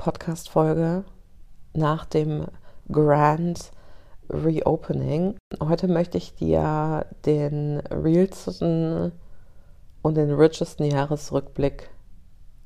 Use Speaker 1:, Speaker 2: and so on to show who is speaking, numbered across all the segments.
Speaker 1: Podcast-Folge nach dem Grand Reopening. Heute möchte ich dir den realsten und den richesten Jahresrückblick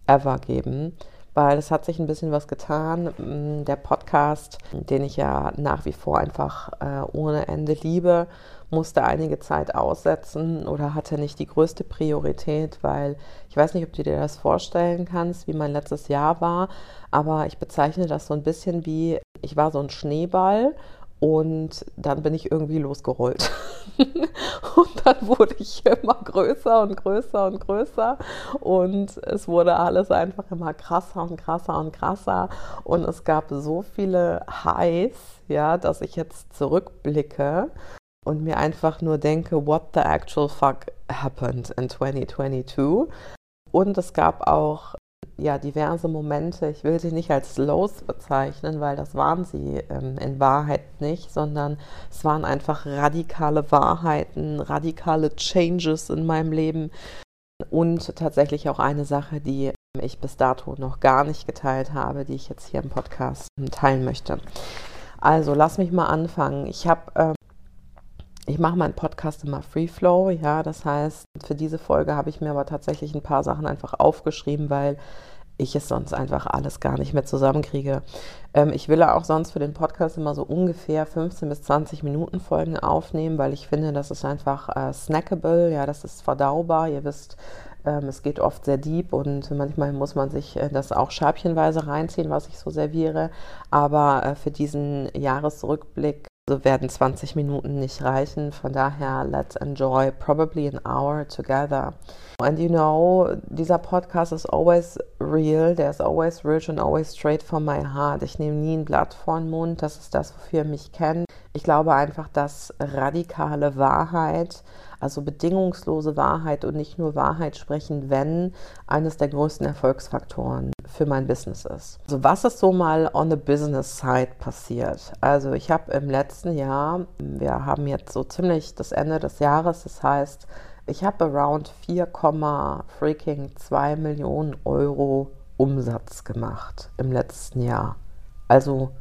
Speaker 1: ever geben, weil es hat sich ein bisschen was getan. Der Podcast, den ich ja nach wie vor einfach äh, ohne Ende liebe, musste einige Zeit aussetzen oder hatte nicht die größte Priorität, weil ich weiß nicht, ob du dir das vorstellen kannst, wie mein letztes Jahr war, aber ich bezeichne das so ein bisschen wie, ich war so ein Schneeball und dann bin ich irgendwie losgerollt. und dann wurde ich immer größer und größer und größer. Und es wurde alles einfach immer krasser und krasser und krasser. Und es gab so viele Highs, ja, dass ich jetzt zurückblicke und mir einfach nur denke, what the actual fuck happened in 2022? Und es gab auch ja, diverse Momente, ich will sie nicht als Lows bezeichnen, weil das waren sie ähm, in Wahrheit nicht, sondern es waren einfach radikale Wahrheiten, radikale Changes in meinem Leben und tatsächlich auch eine Sache, die ich bis dato noch gar nicht geteilt habe, die ich jetzt hier im Podcast teilen möchte. Also lass mich mal anfangen. Ich habe ähm, ich mache meinen Podcast immer Free Flow, ja, das heißt, für diese Folge habe ich mir aber tatsächlich ein paar Sachen einfach aufgeschrieben, weil ich es sonst einfach alles gar nicht mehr zusammenkriege. Ähm, ich will auch sonst für den Podcast immer so ungefähr 15 bis 20 Minuten Folgen aufnehmen, weil ich finde, das ist einfach äh, snackable, ja, das ist verdaubar. Ihr wisst, ähm, es geht oft sehr deep und manchmal muss man sich äh, das auch scheibchenweise reinziehen, was ich so serviere. Aber äh, für diesen Jahresrückblick so werden 20 Minuten nicht reichen. Von daher, let's enjoy probably an hour together. And you know, dieser Podcast ist always real, der ist always rich and always straight from my heart. Ich nehme nie ein Blatt vor den Mund, das ist das, wofür ihr mich kennt. Ich glaube einfach, dass radikale Wahrheit also bedingungslose Wahrheit und nicht nur Wahrheit sprechen, wenn eines der größten Erfolgsfaktoren für mein Business ist. Also was ist so mal on the business side passiert? Also ich habe im letzten Jahr, wir haben jetzt so ziemlich das Ende des Jahres, das heißt, ich habe around 4, freaking 2 Millionen Euro Umsatz gemacht im letzten Jahr. Also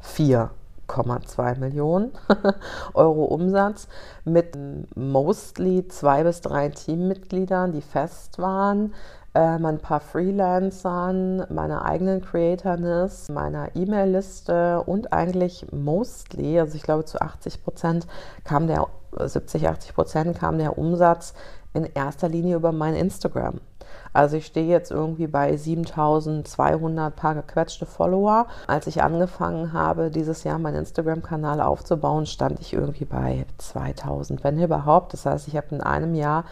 Speaker 1: 4 1,2 Millionen Euro Umsatz mit mostly zwei bis drei Teammitgliedern, die fest waren, ähm, ein paar Freelancern, meiner eigenen Creatorness, meiner E-Mail-Liste und eigentlich mostly, also ich glaube zu 80 Prozent kam der, 70, 80 Prozent kam der Umsatz in erster Linie über mein Instagram. Also ich stehe jetzt irgendwie bei 7200 paar gequetschte Follower. Als ich angefangen habe, dieses Jahr meinen Instagram-Kanal aufzubauen, stand ich irgendwie bei 2000, wenn überhaupt. Das heißt, ich habe in einem Jahr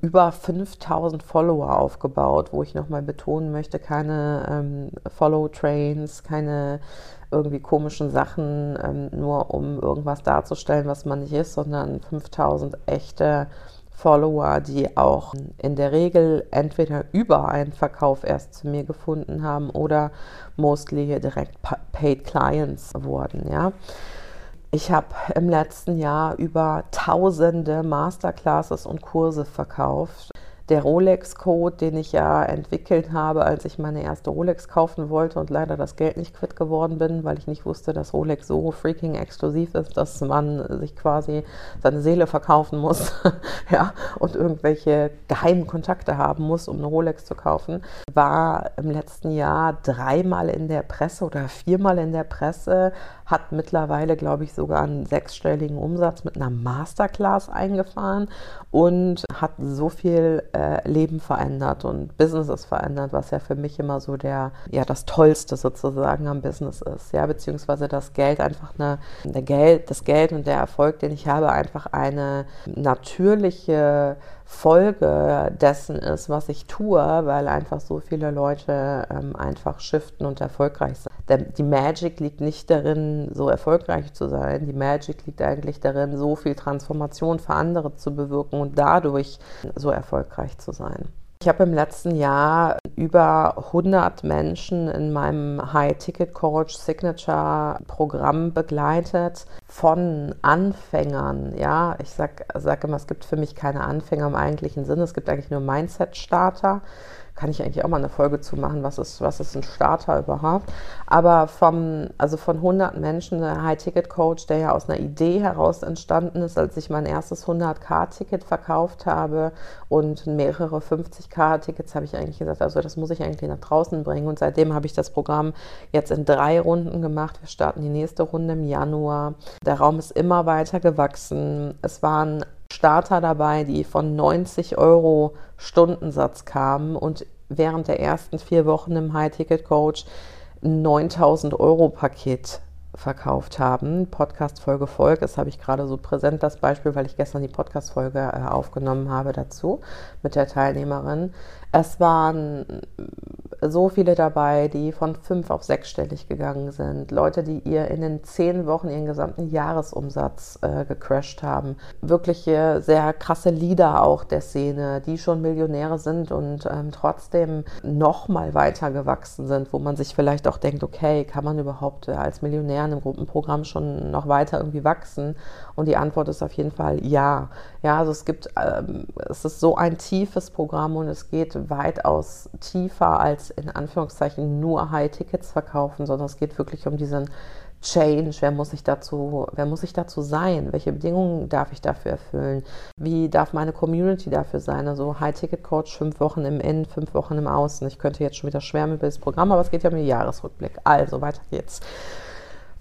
Speaker 1: über 5000 Follower aufgebaut, wo ich nochmal betonen möchte, keine ähm, Follow-Trains, keine irgendwie komischen Sachen, ähm, nur um irgendwas darzustellen, was man nicht ist, sondern 5000 echte Follower, die auch in der Regel entweder über einen Verkauf erst zu mir gefunden haben oder mostly direkt Paid Clients wurden, ja. Ich habe im letzten Jahr über tausende Masterclasses und Kurse verkauft. Der Rolex-Code, den ich ja entwickelt habe, als ich meine erste Rolex kaufen wollte und leider das Geld nicht quitt geworden bin, weil ich nicht wusste, dass Rolex so freaking exklusiv ist, dass man sich quasi seine Seele verkaufen muss, ja, und irgendwelche geheimen Kontakte haben muss, um eine Rolex zu kaufen, war im letzten Jahr dreimal in der Presse oder viermal in der Presse, hat mittlerweile, glaube ich, sogar einen sechsstelligen Umsatz mit einer Masterclass eingefahren und hat so viel Leben verändert und Businesses verändert, was ja für mich immer so der, ja, das Tollste sozusagen am Business ist, ja, beziehungsweise das Geld einfach eine, der Geld, das Geld und der Erfolg, den ich habe, einfach eine natürliche Folge dessen ist, was ich tue, weil einfach so viele Leute ähm, einfach shiften und erfolgreich sind. Der, die Magic liegt nicht darin, so erfolgreich zu sein. Die Magic liegt eigentlich darin, so viel Transformation für andere zu bewirken und dadurch so erfolgreich zu sein. Ich habe im letzten Jahr über 100 Menschen in meinem High-Ticket-Coach Signature-Programm begleitet, von Anfängern. Ja, ich sage sag immer, es gibt für mich keine Anfänger im eigentlichen Sinne, es gibt eigentlich nur Mindset-Starter kann ich eigentlich auch mal eine Folge zu machen, was ist, was ist ein Starter überhaupt. Aber vom, also von 100 Menschen, der High-Ticket-Coach, der ja aus einer Idee heraus entstanden ist, als ich mein erstes 100k-Ticket verkauft habe und mehrere 50k-Tickets, habe ich eigentlich gesagt, also das muss ich eigentlich nach draußen bringen. Und seitdem habe ich das Programm jetzt in drei Runden gemacht. Wir starten die nächste Runde im Januar. Der Raum ist immer weiter gewachsen. Es waren Starter dabei, die von 90 Euro Stundensatz kamen und während der ersten vier Wochen im High-Ticket-Coach ein 9000 Euro Paket verkauft haben. Podcast-Folge folgt. Das habe ich gerade so präsent, das Beispiel, weil ich gestern die Podcast-Folge äh, aufgenommen habe dazu mit der Teilnehmerin. Es waren so viele dabei, die von fünf auf sechsstellig gegangen sind. Leute, die ihr in den zehn Wochen ihren gesamten Jahresumsatz äh, gecrashed haben. Wirkliche sehr krasse Leader auch der Szene, die schon Millionäre sind und ähm, trotzdem noch mal weiter gewachsen sind, wo man sich vielleicht auch denkt, okay, kann man überhaupt äh, als Millionär in einem Gruppenprogramm schon noch weiter irgendwie wachsen? Und die Antwort ist auf jeden Fall ja. Ja, also es gibt, ähm, es ist so ein tiefes Programm und es geht weitaus tiefer als in Anführungszeichen nur High-Tickets verkaufen, sondern es geht wirklich um diesen Change, wer muss ich dazu, wer muss ich dazu sein? Welche Bedingungen darf ich dafür erfüllen? Wie darf meine Community dafür sein? Also High-Ticket-Coach, fünf Wochen im Innen, fünf Wochen im Außen. Ich könnte jetzt schon wieder schwärmen über das Programm, aber es geht ja um den Jahresrückblick. Also, weiter geht's.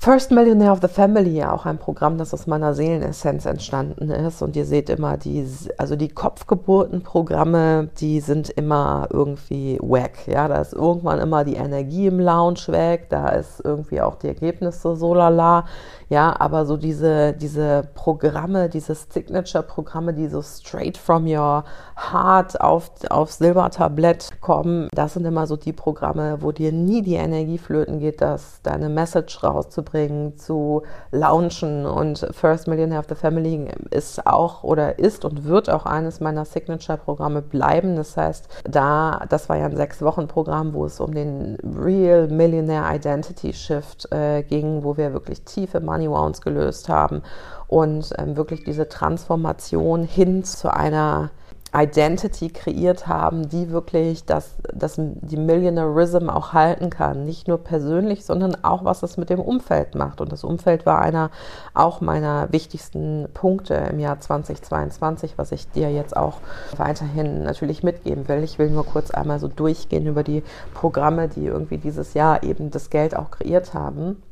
Speaker 1: First Millionaire of the Family, ja auch ein Programm, das aus meiner Seelenessenz entstanden ist. Und ihr seht immer, die, also die Kopfgeburtenprogramme, die sind immer irgendwie wack. Ja, da ist irgendwann immer die Energie im Lounge weg, da ist irgendwie auch die Ergebnisse so lala. Ja, aber so diese, diese Programme, diese Signature-Programme, die so straight from your heart auf, auf Silbertablett kommen, das sind immer so die Programme, wo dir nie die Energie flöten geht, dass deine Message rauszubringen, zu launchen. Und First Millionaire of the Family ist auch oder ist und wird auch eines meiner Signature-Programme bleiben. Das heißt, da, das war ja ein Sechs-Wochen-Programm, wo es um den Real Millionaire Identity Shift äh, ging, wo wir wirklich tiefe Money Wounds gelöst haben und ähm, wirklich diese Transformation hin zu einer Identity kreiert haben, die wirklich das, das, die Millionairism auch halten kann. Nicht nur persönlich, sondern auch, was es mit dem Umfeld macht. Und das Umfeld war einer auch meiner wichtigsten Punkte im Jahr 2022, was ich dir jetzt auch weiterhin natürlich mitgeben will. Ich will nur kurz einmal so durchgehen über die Programme, die irgendwie dieses Jahr eben das Geld auch kreiert haben.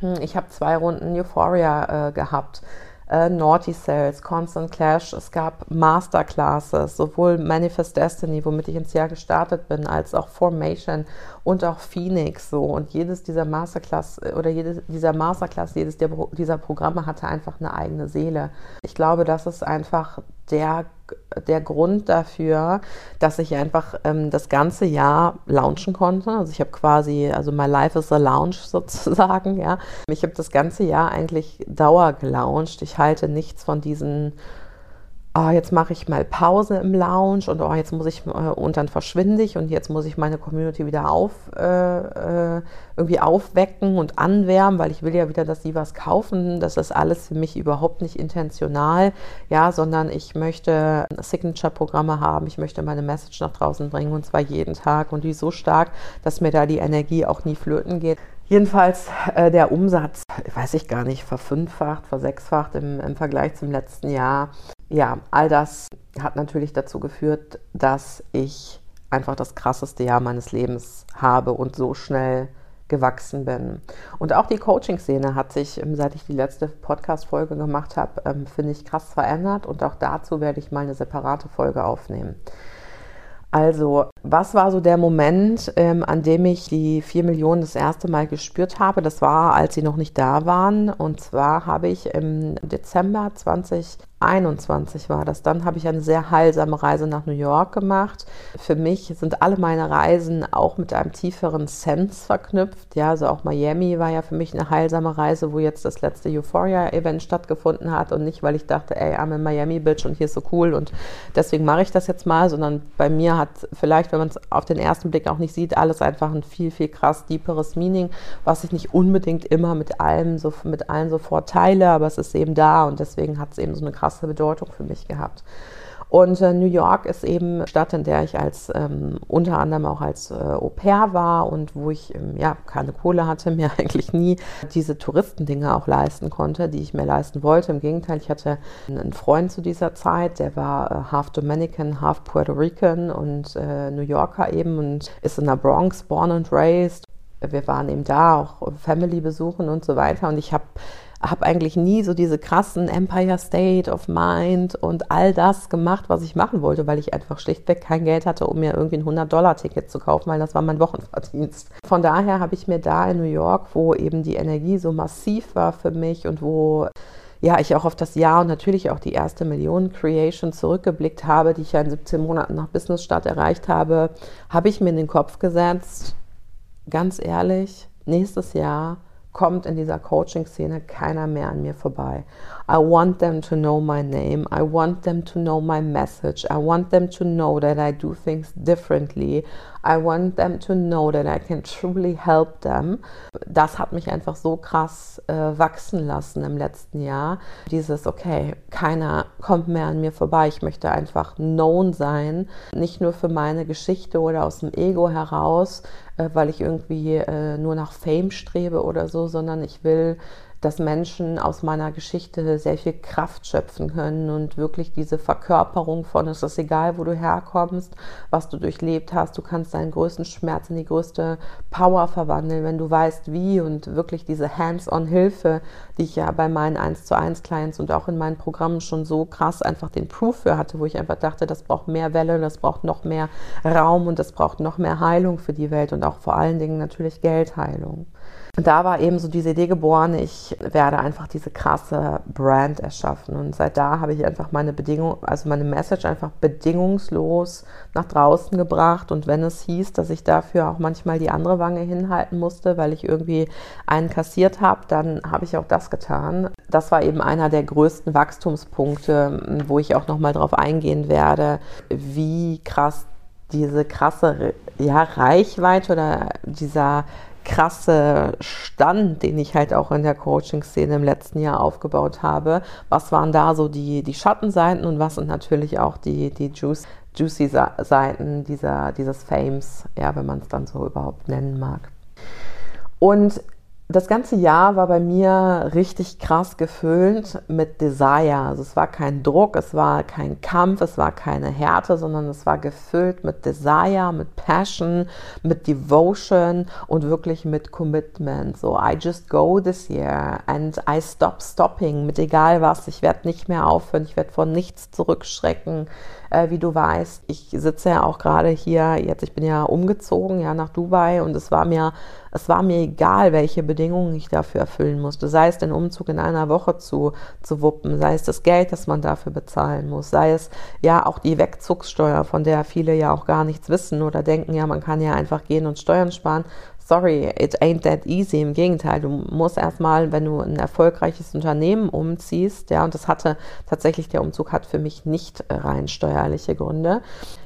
Speaker 1: Hm, ich habe zwei Runden Euphoria äh, gehabt. Äh, Naughty Cells, Constant Clash, es gab Masterclasses, sowohl Manifest Destiny, womit ich ins Jahr gestartet bin, als auch Formation und auch Phoenix so. Und jedes dieser Masterclass äh, oder jedes dieser Masterclass, jedes der, dieser Programme hatte einfach eine eigene Seele. Ich glaube, das ist einfach der der Grund dafür, dass ich einfach ähm, das ganze Jahr launchen konnte. Also ich habe quasi, also my life is a lounge sozusagen, ja. Ich habe das ganze Jahr eigentlich Dauer gelauncht. Ich halte nichts von diesen oh, jetzt mache ich mal Pause im Lounge und oh, jetzt muss ich äh, und dann verschwinde ich und jetzt muss ich meine Community wieder auf äh, äh, irgendwie aufwecken und anwärmen, weil ich will ja wieder, dass sie was kaufen. Das ist alles für mich überhaupt nicht intentional, ja, sondern ich möchte Signature-Programme haben, ich möchte meine Message nach draußen bringen und zwar jeden Tag und die so stark, dass mir da die Energie auch nie flöten geht. Jedenfalls äh, der Umsatz, weiß ich gar nicht, verfünffacht, versechsfacht im, im Vergleich zum letzten Jahr ja, all das hat natürlich dazu geführt, dass ich einfach das krasseste Jahr meines Lebens habe und so schnell gewachsen bin. Und auch die Coaching-Szene hat sich, ähm, seit ich die letzte Podcast-Folge gemacht habe, ähm, finde ich krass verändert und auch dazu werde ich mal eine separate Folge aufnehmen. Also, was war so der Moment, ähm, an dem ich die 4 Millionen das erste Mal gespürt habe? Das war, als sie noch nicht da waren. Und zwar habe ich im Dezember 20 21 war das. Dann habe ich eine sehr heilsame Reise nach New York gemacht. Für mich sind alle meine Reisen auch mit einem tieferen Sense verknüpft. Ja, also auch Miami war ja für mich eine heilsame Reise, wo jetzt das letzte Euphoria-Event stattgefunden hat und nicht, weil ich dachte, ey, I'm in Miami, Bitch, und hier ist so cool und deswegen mache ich das jetzt mal, sondern bei mir hat vielleicht, wenn man es auf den ersten Blick auch nicht sieht, alles einfach ein viel, viel krass deeperes Meaning, was ich nicht unbedingt immer mit allem so, mit allen sofort teile, aber es ist eben da und deswegen hat es eben so eine krasse krasse Bedeutung für mich gehabt. Und äh, New York ist eben Stadt, in der ich als ähm, unter anderem auch als äh, Au pair war und wo ich ähm, ja keine Kohle hatte, mir eigentlich nie diese Touristendinge auch leisten konnte, die ich mir leisten wollte. Im Gegenteil, ich hatte einen Freund zu dieser Zeit, der war äh, half Dominican, half Puerto Rican und äh, New Yorker eben und ist in der Bronx born and raised. Wir waren eben da, auch Family besuchen und so weiter. Und ich habe habe eigentlich nie so diese krassen Empire State of Mind und all das gemacht, was ich machen wollte, weil ich einfach schlichtweg kein Geld hatte, um mir irgendwie ein 100-Dollar-Ticket zu kaufen, weil das war mein Wochenverdienst. Von daher habe ich mir da in New York, wo eben die Energie so massiv war für mich und wo ja, ich auch auf das Jahr und natürlich auch die erste Million Creation zurückgeblickt habe, die ich ja in 17 Monaten nach Business Start erreicht habe, habe ich mir in den Kopf gesetzt, ganz ehrlich, nächstes Jahr kommt in dieser Coaching-Szene keiner mehr an mir vorbei. I want them to know my name. I want them to know my message. I want them to know that I do things differently. I want them to know that I can truly help them. Das hat mich einfach so krass äh, wachsen lassen im letzten Jahr. Dieses, okay, keiner kommt mehr an mir vorbei. Ich möchte einfach known sein. Nicht nur für meine Geschichte oder aus dem Ego heraus, äh, weil ich irgendwie äh, nur nach Fame strebe oder so, sondern ich will dass Menschen aus meiner Geschichte sehr viel Kraft schöpfen können und wirklich diese Verkörperung von, es ist egal, wo du herkommst, was du durchlebt hast, du kannst deinen größten Schmerz in die größte Power verwandeln, wenn du weißt, wie und wirklich diese Hands-on-Hilfe, die ich ja bei meinen 1 zu 1 Clients und auch in meinen Programmen schon so krass einfach den Proof für hatte, wo ich einfach dachte, das braucht mehr Welle, das braucht noch mehr Raum und das braucht noch mehr Heilung für die Welt und auch vor allen Dingen natürlich Geldheilung. Und da war eben so diese Idee geboren, ich werde einfach diese krasse Brand erschaffen. Und seit da habe ich einfach meine Bedingung, also meine Message einfach bedingungslos nach draußen gebracht. Und wenn es hieß, dass ich dafür auch manchmal die andere Wange hinhalten musste, weil ich irgendwie einen kassiert habe, dann habe ich auch das getan. Das war eben einer der größten Wachstumspunkte, wo ich auch nochmal drauf eingehen werde, wie krass diese krasse ja, Reichweite oder dieser krasse Stand, den ich halt auch in der Coaching-Szene im letzten Jahr aufgebaut habe. Was waren da so die, die Schattenseiten und was sind natürlich auch die, die Juice, juicy Seiten dieser, dieses Fames, ja, wenn man es dann so überhaupt nennen mag. Und das ganze Jahr war bei mir richtig krass gefüllt mit Desire. Also es war kein Druck, es war kein Kampf, es war keine Härte, sondern es war gefüllt mit Desire, mit Passion, mit Devotion und wirklich mit Commitment. So, I just go this year and I stop stopping mit egal was. Ich werde nicht mehr aufhören, ich werde vor nichts zurückschrecken äh, wie du weißt. Ich sitze ja auch gerade hier, jetzt ich bin ja umgezogen, ja, nach Dubai und es war mir, es war mir egal, welche Bedingungen ich dafür erfüllen musste. Sei es den Umzug in einer Woche zu, zu wuppen, sei es das Geld, das man dafür bezahlen muss, sei es ja auch die Wegzugssteuer, von der viele ja auch gar nichts wissen oder denken, ja, man kann ja einfach gehen und Steuern sparen sorry, it ain't that easy. Im Gegenteil, du musst erstmal, wenn du ein erfolgreiches Unternehmen umziehst, ja, und das hatte tatsächlich, der Umzug hat für mich nicht rein steuerliche Gründe.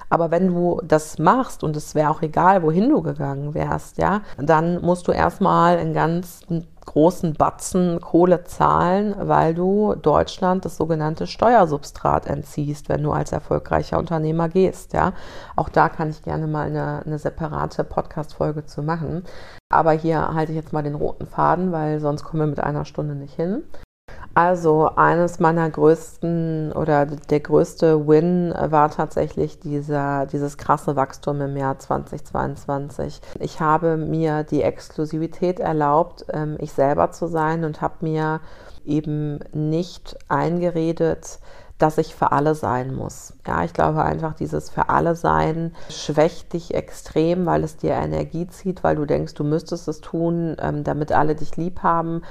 Speaker 1: Aber wenn du das machst und es wäre auch egal, wohin du gegangen wärst, ja, dann musst du erstmal einen ganz großen Batzen Kohle zahlen, weil du Deutschland das sogenannte Steuersubstrat entziehst, wenn du als erfolgreicher Unternehmer gehst, ja. Auch da kann ich gerne mal eine, eine separate Podcast-Folge zu machen. Aber hier halte ich jetzt mal den roten Faden, weil sonst kommen wir mit einer Stunde nicht hin. Also eines meiner größten oder der größte Win war tatsächlich dieser, dieses krasse Wachstum im Jahr 2022. Ich habe mir die Exklusivität erlaubt, ähm, ich selber zu sein und habe mir eben nicht eingeredet, dass ich für alle sein muss. Ja, ich glaube einfach, dieses für alle sein schwächt dich extrem, weil es dir Energie zieht, weil du denkst, du müsstest es tun, ähm, damit alle dich lieb haben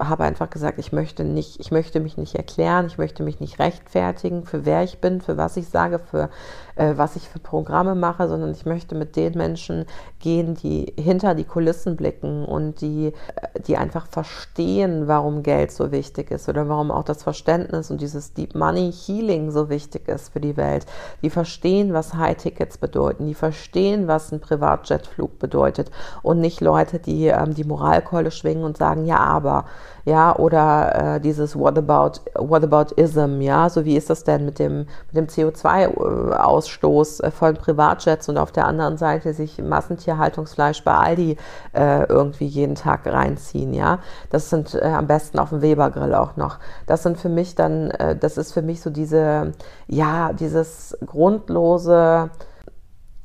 Speaker 1: habe einfach gesagt, ich möchte nicht, ich möchte mich nicht erklären, ich möchte mich nicht rechtfertigen, für wer ich bin, für was ich sage, für äh, was ich für Programme mache, sondern ich möchte mit den Menschen gehen, die hinter die Kulissen blicken und die, äh, die einfach verstehen, warum Geld so wichtig ist oder warum auch das Verständnis und dieses Deep Money Healing so wichtig ist für die Welt. Die verstehen, was High Tickets bedeuten, die verstehen, was ein Privatjetflug bedeutet und nicht Leute, die ähm, die Moralkeule schwingen und sagen, ja, aber ja, oder äh, dieses What about, what about ism, ja, so wie ist das denn mit dem, mit dem CO2-Ausstoß äh, von Privatjets und auf der anderen Seite sich Massentierhaltungsfleisch bei Aldi äh, irgendwie jeden Tag reinziehen, ja. Das sind äh, am besten auf dem Webergrill auch noch. Das sind für mich dann, äh, das ist für mich so diese, ja, dieses grundlose,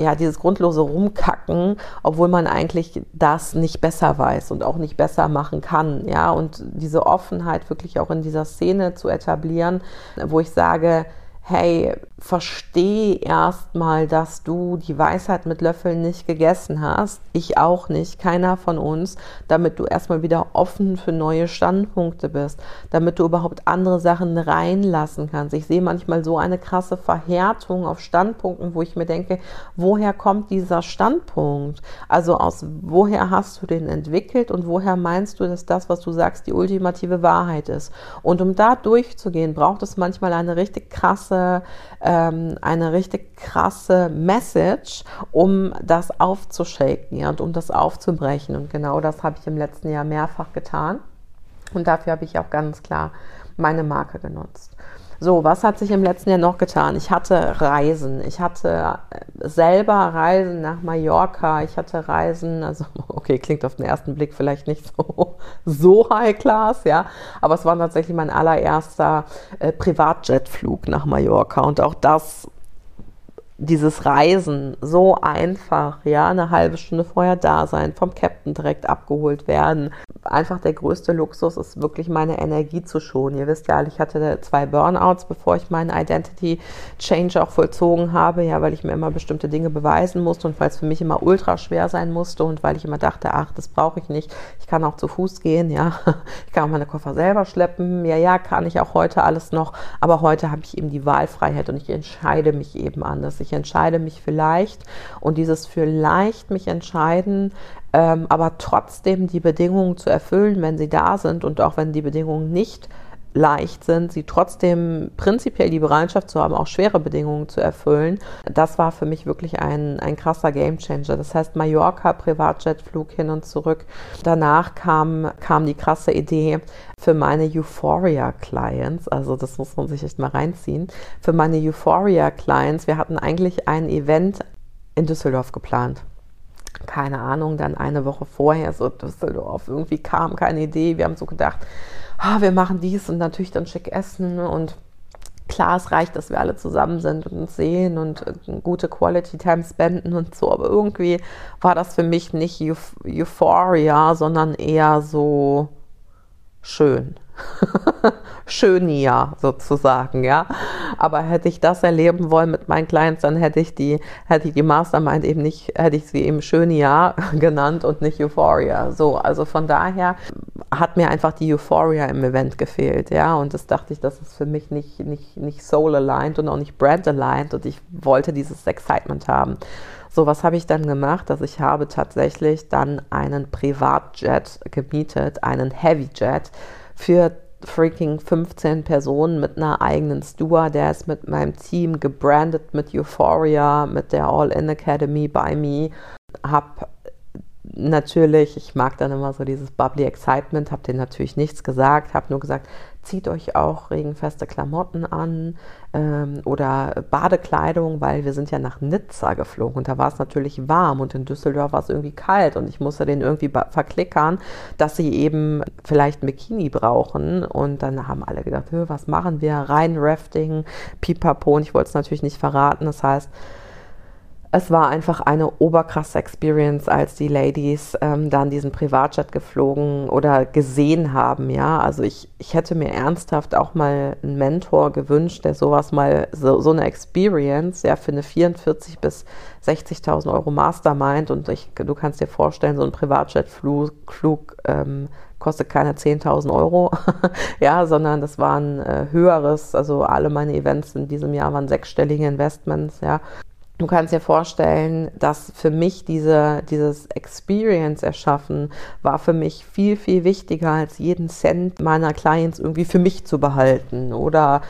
Speaker 1: ja, dieses grundlose Rumkacken, obwohl man eigentlich das nicht besser weiß und auch nicht besser machen kann, ja, und diese Offenheit wirklich auch in dieser Szene zu etablieren, wo ich sage, hey, versteh erstmal, dass du die Weisheit mit Löffeln nicht gegessen hast. Ich auch nicht, keiner von uns, damit du erstmal wieder offen für neue Standpunkte bist, damit du überhaupt andere Sachen reinlassen kannst. Ich sehe manchmal so eine krasse Verhärtung auf Standpunkten, wo ich mir denke, woher kommt dieser Standpunkt? Also aus woher hast du den entwickelt und woher meinst du, dass das, was du sagst, die ultimative Wahrheit ist? Und um da durchzugehen, braucht es manchmal eine richtig krasse ähm, eine richtig krasse Message, um das aufzuschaken ja, und um das aufzubrechen. Und genau das habe ich im letzten Jahr mehrfach getan. Und dafür habe ich auch ganz klar meine Marke genutzt. So, was hat sich im letzten Jahr noch getan? Ich hatte Reisen. Ich hatte äh, selber Reisen nach Mallorca. Ich hatte Reisen, also okay, klingt auf den ersten Blick vielleicht nicht so, so high class, ja, aber es war tatsächlich mein allererster äh, Privatjetflug nach Mallorca und auch das dieses Reisen so einfach, ja, eine halbe Stunde vorher da sein, vom Captain direkt abgeholt werden. Einfach der größte Luxus ist wirklich meine Energie zu schonen. Ihr wisst ja, ich hatte zwei Burnouts, bevor ich meinen Identity Change auch vollzogen habe, ja, weil ich mir immer bestimmte Dinge beweisen musste und weil es für mich immer ultra schwer sein musste und weil ich immer dachte, ach, das brauche ich nicht. Ich kann auch zu Fuß gehen, ja. Ich kann auch meine Koffer selber schleppen. Ja, ja, kann ich auch heute alles noch, aber heute habe ich eben die Wahlfreiheit und ich entscheide mich eben anders. Ich entscheide mich vielleicht und dieses vielleicht mich entscheiden, ähm, aber trotzdem die Bedingungen zu erfüllen, wenn sie da sind und auch wenn die Bedingungen nicht leicht sind, sie trotzdem prinzipiell die Bereitschaft zu haben, auch schwere Bedingungen zu erfüllen, das war für mich wirklich ein, ein krasser Gamechanger. Das heißt, Mallorca, Privatjetflug hin und zurück. Danach kam, kam die krasse Idee für meine Euphoria-Clients, also das muss man sich echt mal reinziehen, für meine Euphoria-Clients, wir hatten eigentlich ein Event in Düsseldorf geplant keine Ahnung, dann eine Woche vorher so Düsseldorf, irgendwie kam keine Idee. Wir haben so gedacht, ah, wir machen dies und natürlich dann schick essen und klar, es reicht, dass wir alle zusammen sind und uns sehen und gute Quality Time spenden und so, aber irgendwie war das für mich nicht Euphoria, sondern eher so schön. Schönia sozusagen, ja. Aber hätte ich das erleben wollen mit meinen Clients, dann hätte ich die, hätte ich die Mastermind eben nicht, hätte ich sie eben Schönia genannt und nicht Euphoria. So, also von daher hat mir einfach die Euphoria im Event gefehlt, ja. Und das dachte ich, das ist für mich nicht, nicht, nicht soul aligned und auch nicht brand aligned und ich wollte dieses Excitement haben. So, was habe ich dann gemacht? Also ich habe tatsächlich dann einen Privatjet gemietet, einen Heavyjet für freaking 15 Personen mit einer eigenen Steward, der ist mit meinem Team gebrandet mit Euphoria, mit der All-In Academy by Me. Hab natürlich, ich mag dann immer so dieses bubbly Excitement, habe denen natürlich nichts gesagt, habe nur gesagt, zieht euch auch regenfeste Klamotten an ähm, oder Badekleidung, weil wir sind ja nach Nizza geflogen und da war es natürlich warm und in Düsseldorf war es irgendwie kalt und ich musste den irgendwie verklickern, dass sie eben vielleicht ein Bikini brauchen und dann haben alle gedacht, was machen wir, rein Rafting, pipapo. Und ich wollte es natürlich nicht verraten, das heißt, es war einfach eine oberkrasse Experience, als die Ladies ähm, dann diesen Privatjet geflogen oder gesehen haben. Ja, also ich, ich hätte mir ernsthaft auch mal einen Mentor gewünscht, der sowas mal, so, so eine Experience, ja, für eine 44 bis 60.000 Euro Mastermind und ich, du kannst dir vorstellen, so ein Privatjetflug Flug, ähm, kostet keine 10.000 Euro, ja, sondern das war ein äh, höheres, also alle meine Events in diesem Jahr waren sechsstellige Investments, ja. Du kannst dir vorstellen, dass für mich diese, dieses Experience erschaffen war für mich viel, viel wichtiger als jeden Cent meiner Clients irgendwie für mich zu behalten. Oder,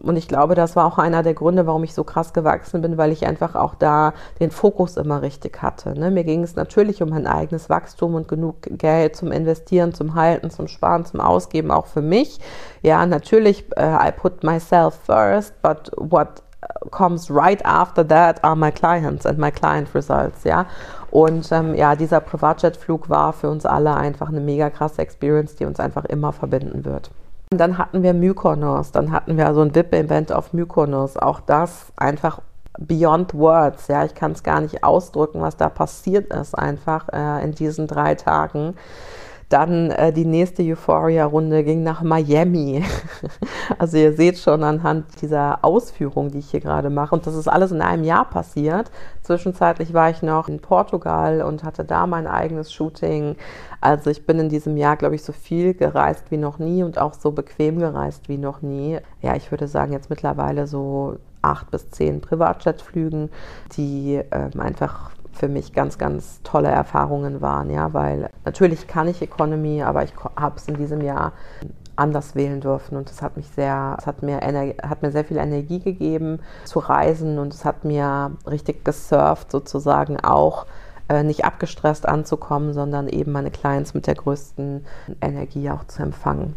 Speaker 1: und ich glaube, das war auch einer der Gründe, warum ich so krass gewachsen bin, weil ich einfach auch da den Fokus immer richtig hatte. Ne? Mir ging es natürlich um mein eigenes Wachstum und genug Geld zum Investieren, zum Halten, zum Sparen, zum Ausgeben, auch für mich. Ja, natürlich, uh, I put myself first, but what comes right after that are my clients and my client results, ja. Und ähm, ja, dieser Privatjet-Flug war für uns alle einfach eine mega krasse Experience, die uns einfach immer verbinden wird. Und dann hatten wir Mykonos, dann hatten wir so ein VIP-Event auf Mykonos. Auch das einfach beyond words, ja. Ich kann es gar nicht ausdrücken, was da passiert ist, einfach äh, in diesen drei Tagen. Dann äh, die nächste Euphoria-Runde ging nach Miami. also ihr seht schon anhand dieser Ausführung, die ich hier gerade mache. Und das ist alles in einem Jahr passiert. Zwischenzeitlich war ich noch in Portugal und hatte da mein eigenes Shooting. Also ich bin in diesem Jahr, glaube ich, so viel gereist wie noch nie und auch so bequem gereist wie noch nie. Ja, ich würde sagen, jetzt mittlerweile so acht bis zehn Privatjetflügen, die ähm, einfach für mich ganz, ganz tolle Erfahrungen waren, ja, weil natürlich kann ich Economy, aber ich habe es in diesem Jahr anders wählen dürfen und das hat mich sehr, es hat mir, hat mir sehr viel Energie gegeben zu reisen und es hat mir richtig gesurft sozusagen auch äh, nicht abgestresst anzukommen, sondern eben meine Clients mit der größten Energie auch zu empfangen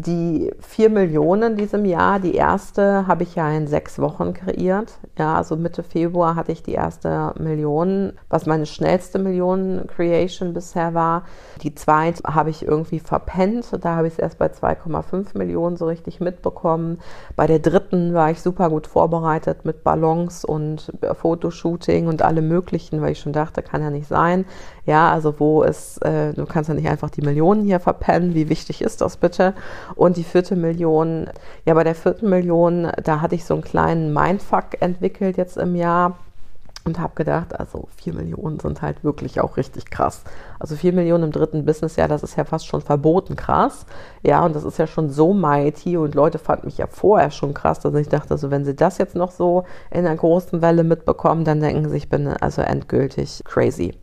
Speaker 1: die 4 Millionen in diesem Jahr, die erste habe ich ja in sechs Wochen kreiert. Ja, also Mitte Februar hatte ich die erste Million, was meine schnellste Millionen-Creation bisher war. Die zweite habe ich irgendwie verpennt. Da habe ich es erst bei 2,5 Millionen so richtig mitbekommen. Bei der dritten war ich super gut vorbereitet mit Ballons und Fotoshooting und allem Möglichen, weil ich schon dachte, kann ja nicht sein. Ja, also wo ist, äh, du kannst ja nicht einfach die Millionen hier verpennen. Wie wichtig ist das bitte? Und die vierte Million, ja, bei der vierten Million, da hatte ich so einen kleinen Mindfuck entwickelt jetzt im Jahr und habe gedacht, also vier Millionen sind halt wirklich auch richtig krass. Also vier Millionen im dritten Businessjahr, das ist ja fast schon verboten krass. Ja, und das ist ja schon so mighty und Leute fanden mich ja vorher schon krass, dass ich dachte, also wenn sie das jetzt noch so in einer großen Welle mitbekommen, dann denken sie, ich bin also endgültig crazy.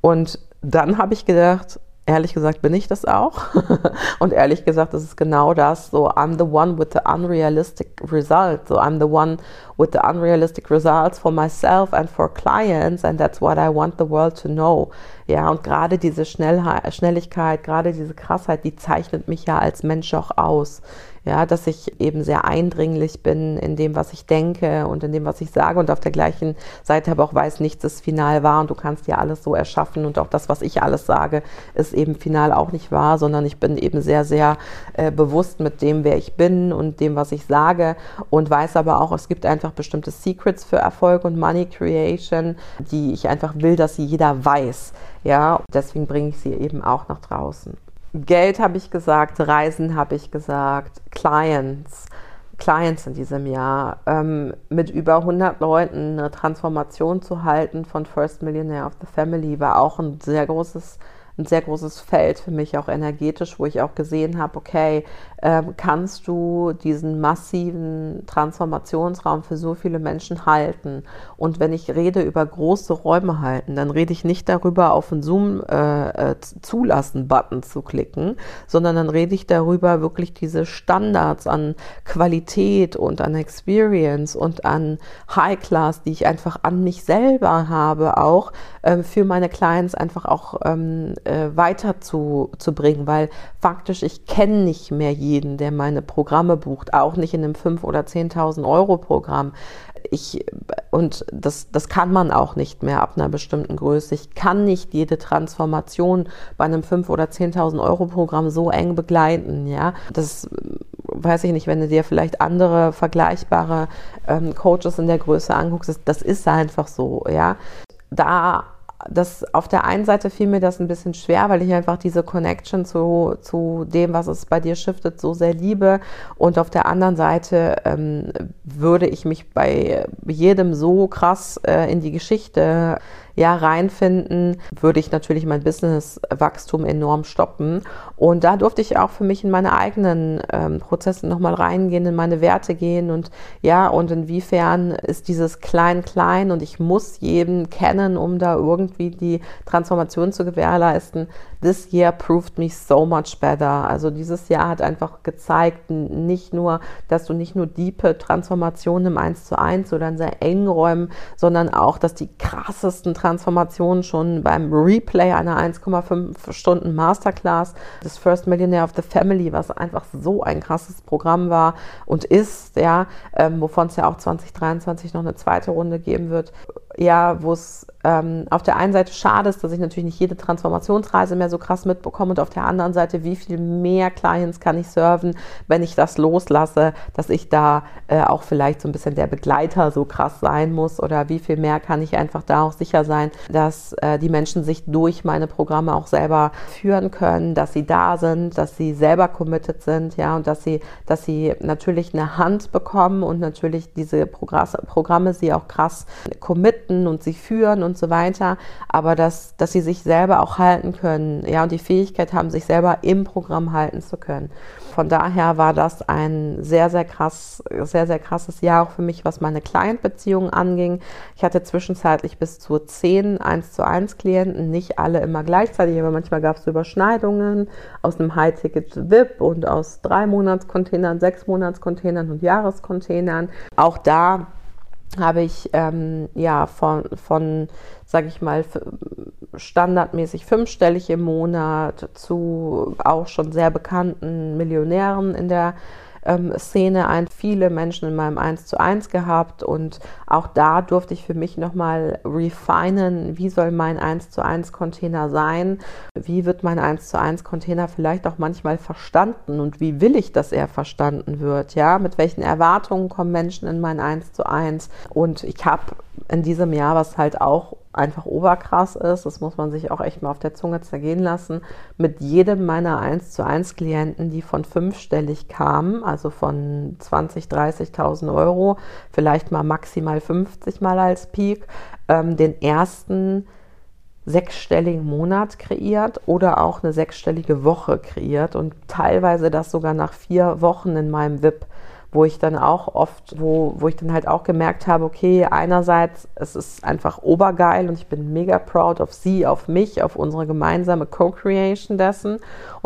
Speaker 1: Und dann habe ich gedacht, ehrlich gesagt bin ich das auch. und ehrlich gesagt, das ist genau das. So, I'm the one with the unrealistic results. So, I'm the one with the unrealistic results for myself and for clients. And that's what I want the world to know. Ja, und gerade diese Schnellheit, Schnelligkeit, gerade diese Krassheit, die zeichnet mich ja als Mensch auch aus ja, dass ich eben sehr eindringlich bin in dem, was ich denke und in dem, was ich sage und auf der gleichen Seite aber auch weiß, nichts ist final wahr und du kannst dir alles so erschaffen und auch das, was ich alles sage, ist eben final auch nicht wahr, sondern ich bin eben sehr, sehr äh, bewusst mit dem, wer ich bin und dem, was ich sage und weiß aber auch, es gibt einfach bestimmte Secrets für Erfolg und Money Creation, die ich einfach will, dass sie jeder weiß. Ja, deswegen bringe ich sie eben auch nach draußen. Geld habe ich gesagt, Reisen habe ich gesagt, Clients, Clients in diesem Jahr, ähm, mit über 100 Leuten eine Transformation zu halten von First Millionaire of the Family war auch ein sehr großes ein sehr großes Feld für mich auch energetisch, wo ich auch gesehen habe, okay, äh, kannst du diesen massiven Transformationsraum für so viele Menschen halten? Und wenn ich rede über große Räume halten, dann rede ich nicht darüber, auf den Zoom-Zulassen-Button äh, äh zu klicken, sondern dann rede ich darüber, wirklich diese Standards an Qualität und an Experience und an High Class, die ich einfach an mich selber habe, auch äh, für meine Clients einfach auch ähm, äh, weiter zu, zu bringen, weil faktisch ich kenne nicht mehr jeden, der meine Programme bucht, auch nicht in einem 5.000 oder 10.000 Euro Programm ich, und das, das kann man auch nicht mehr ab einer bestimmten Größe. Ich kann nicht jede Transformation bei einem 5.000 oder 10.000 Euro Programm so eng begleiten, ja. Das weiß ich nicht, wenn du dir vielleicht andere vergleichbare ähm, Coaches in der Größe anguckst, das, das ist einfach so, ja. Da das auf der einen Seite fiel mir das ein bisschen schwer, weil ich einfach diese Connection zu, zu dem, was es bei dir shiftet, so sehr liebe. Und auf der anderen Seite ähm, würde ich mich bei jedem so krass äh, in die Geschichte ja reinfinden, würde ich natürlich mein Businesswachstum enorm stoppen. Und da durfte ich auch für mich in meine eigenen ähm, Prozesse nochmal reingehen, in meine Werte gehen und ja, und inwiefern ist dieses Klein-Klein und ich muss jeden kennen, um da irgendwie die Transformation zu gewährleisten. This year proved me so much better. Also dieses Jahr hat einfach gezeigt, nicht nur, dass du nicht nur diepe Transformationen im 1 zu 1 oder in sehr engen Räumen, sondern auch, dass die krassesten Transformationen Transformation schon beim Replay einer 1,5 Stunden Masterclass des First Millionaire of the Family, was einfach so ein krasses Programm war und ist, ja, ähm, wovon es ja auch 2023 noch eine zweite Runde geben wird, ja, wo es ähm, auf der einen Seite schade ist, dass ich natürlich nicht jede Transformationsreise mehr so krass mitbekomme und auf der anderen Seite, wie viel mehr Clients kann ich serven, wenn ich das loslasse, dass ich da äh, auch vielleicht so ein bisschen der Begleiter so krass sein muss oder wie viel mehr kann ich einfach da auch sicher sein, dass äh, die Menschen sich durch meine Programme auch selber führen können, dass sie da sind, dass sie selber committed sind, ja, und dass sie, dass sie natürlich eine Hand bekommen und natürlich diese Programme sie auch krass committen und sie führen und so weiter, aber dass, dass sie sich selber auch halten können, ja, und die Fähigkeit haben, sich selber im Programm halten zu können. Von daher war das ein sehr, sehr krass, sehr, sehr krasses Jahr auch für mich, was meine Client-Beziehungen anging. Ich hatte zwischenzeitlich bis zu zehn 1 zu 1 Klienten, nicht alle immer gleichzeitig, aber manchmal gab es Überschneidungen aus einem High-Ticket-VIP und aus drei Monatscontainern, sechs Monatscontainern und Jahrescontainern. Auch da habe ich ähm, ja von, von sage ich mal, standardmäßig fünfstellig im Monat zu auch schon sehr bekannten Millionären in der ähm, Szene ein, viele Menschen in meinem 1 zu 1 gehabt und auch da durfte ich für mich nochmal refinen, wie soll mein 1 zu 1 Container sein, wie wird mein 1 zu 1 Container vielleicht auch manchmal verstanden und wie will ich, dass er verstanden wird, ja, mit welchen Erwartungen kommen Menschen in mein 1 zu 1 und ich habe in diesem Jahr, was halt auch einfach oberkrass ist, das muss man sich auch echt mal auf der Zunge zergehen lassen, mit jedem meiner 1 zu 1 Klienten, die von fünfstellig kamen, also von 20, 30.000 Euro, vielleicht mal maximal 50 mal als Peak, ähm, den ersten sechsstelligen Monat kreiert oder auch eine sechsstellige Woche kreiert und teilweise das sogar nach vier Wochen in meinem VIP wo ich dann auch oft, wo, wo ich dann halt auch gemerkt habe, okay, einerseits, es ist einfach obergeil und ich bin mega proud auf sie, auf mich, auf unsere gemeinsame Co-Creation dessen.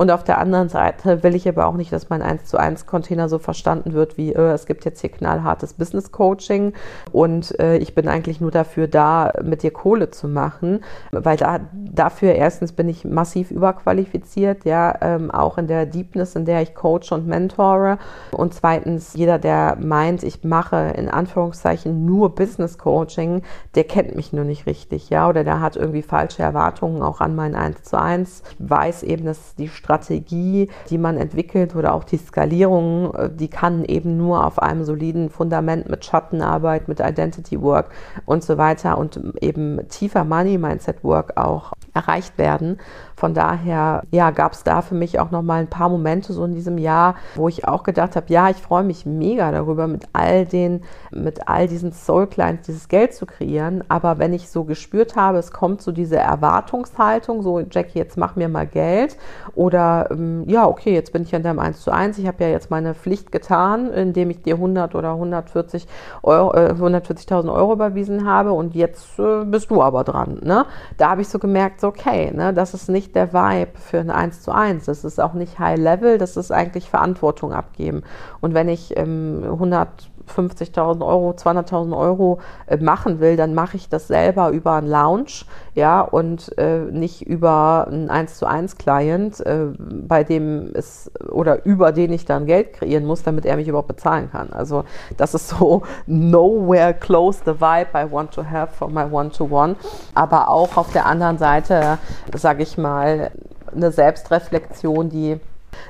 Speaker 1: Und auf der anderen Seite will ich aber auch nicht, dass mein 1 zu 1 Container so verstanden wird wie, äh, es gibt jetzt hier knallhartes Business Coaching und äh, ich bin eigentlich nur dafür da, mit dir Kohle zu machen, weil da, dafür erstens bin ich massiv überqualifiziert, ja, ähm, auch in der Deepness, in der ich coach und mentore und zweitens jeder, der meint, ich mache in Anführungszeichen nur Business Coaching, der kennt mich nur nicht richtig, ja, oder der hat irgendwie falsche Erwartungen auch an mein 1 zu 1. Ich weiß eben, dass die Strategie, die man entwickelt oder auch die Skalierung, äh, die kann eben nur auf einem soliden Fundament mit Schattenarbeit, mit Identity Work und so weiter und eben tiefer Money Mindset Work auch erreicht werden. Von daher, ja, gab es da für mich auch noch mal ein paar Momente so in diesem Jahr, wo ich auch gedacht habe, ja, ich freue mich mega darüber, mit all den, mit all diesen Soul Clients dieses Geld zu kreieren. Aber wenn ich so gespürt habe, es kommt so diese Erwartungshaltung, so Jackie, jetzt mach mir mal Geld oder ähm, ja, okay, jetzt bin ich an deinem 1 zu 1, ich habe ja jetzt meine Pflicht getan, indem ich dir 100 oder 140 Euro, äh, 140.000 Euro überwiesen habe und jetzt äh, bist du aber dran. Ne? Da habe ich so gemerkt, so, okay, ne, das ist nicht der Vibe für ein 1 zu 1, das ist auch nicht High Level, das ist eigentlich Verantwortung abgeben. Und wenn ich ähm, 100 50.000 Euro, 200.000 Euro äh, machen will, dann mache ich das selber über einen Lounge, ja, und äh, nicht über einen 1 zu 1 Client, äh, bei dem es oder über den ich dann Geld kreieren muss, damit er mich überhaupt bezahlen kann. Also das ist so nowhere close the vibe I want to have for my One-to-One. -one. Aber auch auf der anderen Seite, sage ich mal, eine Selbstreflexion, die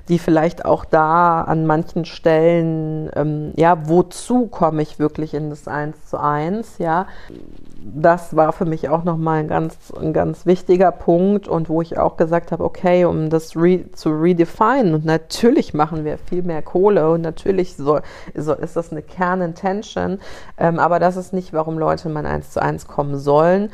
Speaker 1: die vielleicht auch da an manchen Stellen, ähm, ja, wozu komme ich wirklich in das Eins zu eins, ja, das war für mich auch nochmal ein ganz, ein ganz wichtiger Punkt und wo ich auch gesagt habe, okay, um das re zu redefine und natürlich machen wir viel mehr Kohle und natürlich so, so ist das eine Kernintention, ähm, aber das ist nicht, warum Leute in mein 1 zu 1 kommen sollen,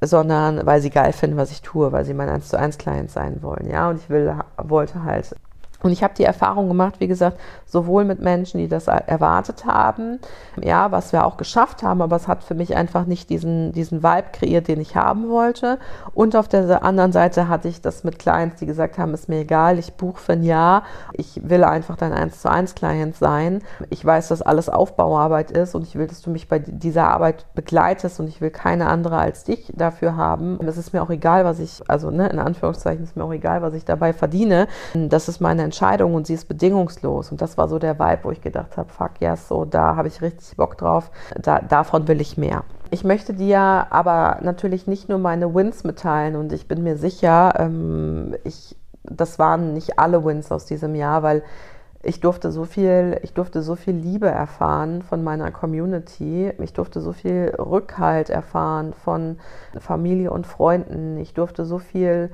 Speaker 1: sondern weil sie geil finden, was ich tue, weil sie mein 1 zu 1 Client sein wollen, ja, und ich will, wollte halt und ich habe die Erfahrung gemacht, wie gesagt, sowohl mit Menschen, die das erwartet haben, ja, was wir auch geschafft haben, aber es hat für mich einfach nicht diesen, diesen Vibe kreiert, den ich haben wollte. Und auf der anderen Seite hatte ich das mit Clients, die gesagt haben, ist mir egal, ich buche für ein Jahr, ich will einfach dein 1 zu 1 Client sein. Ich weiß, dass alles Aufbauarbeit ist und ich will, dass du mich bei dieser Arbeit begleitest und ich will keine andere als dich dafür haben. Es ist mir auch egal, was ich, also ne, in Anführungszeichen ist mir auch egal, was ich dabei verdiene. Das ist meine Entscheidung und sie ist bedingungslos. Und das war so der Vibe, wo ich gedacht habe, fuck yes, so da habe ich richtig Bock drauf. Da, davon will ich mehr. Ich möchte dir aber natürlich nicht nur meine Wins mitteilen und ich bin mir sicher, ähm, ich, das waren nicht alle Wins aus diesem Jahr, weil ich durfte so viel, ich durfte so viel Liebe erfahren von meiner Community. Ich durfte so viel Rückhalt erfahren von Familie und Freunden. Ich durfte so viel,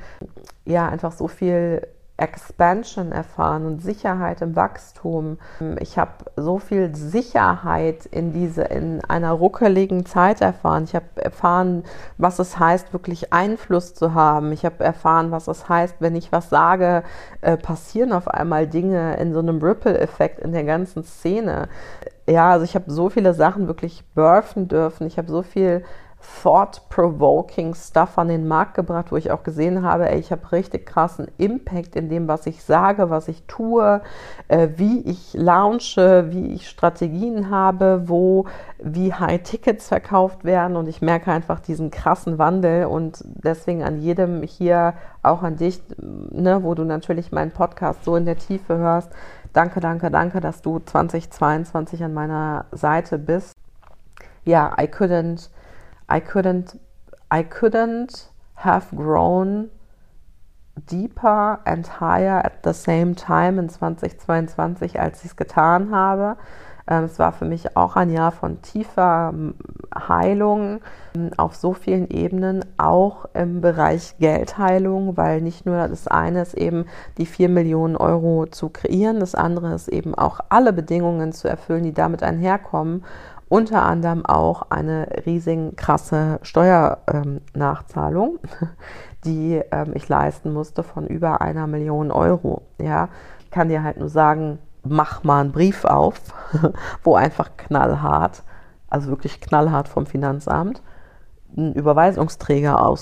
Speaker 1: ja, einfach so viel Expansion erfahren und Sicherheit im Wachstum. Ich habe so viel Sicherheit in diese in einer ruckeligen Zeit erfahren. Ich habe erfahren, was es heißt, wirklich Einfluss zu haben. Ich habe erfahren, was es heißt, wenn ich was sage, äh, passieren auf einmal Dinge in so einem Ripple-Effekt in der ganzen Szene. Ja, also ich habe so viele Sachen wirklich birthen dürfen. Ich habe so viel thought-provoking Stuff an den Markt gebracht, wo ich auch gesehen habe, ey, ich habe richtig krassen Impact in dem, was ich sage, was ich tue, äh, wie ich launche, wie ich Strategien habe, wo, wie High-Tickets verkauft werden und ich merke einfach diesen krassen Wandel und deswegen an jedem hier, auch an dich, ne, wo du natürlich meinen Podcast so in der Tiefe hörst, danke, danke, danke, dass du 2022 an meiner Seite bist. Ja, I couldn't I couldn't I couldn't have grown deeper and higher at the same time in 2022, als ich es getan habe. Ähm, es war für mich auch ein Jahr von tiefer Heilung ähm, auf so vielen Ebenen, auch im Bereich Geldheilung, weil nicht nur das eine ist eben die 4 Millionen Euro zu kreieren, das andere ist eben auch alle Bedingungen zu erfüllen, die damit einherkommen unter anderem auch eine riesig krasse Steuernachzahlung, ähm, die ähm, ich leisten musste von über einer Million Euro. Ja, ich kann dir halt nur sagen, mach mal einen Brief auf, wo einfach knallhart, also wirklich knallhart vom Finanzamt, ein Überweisungsträger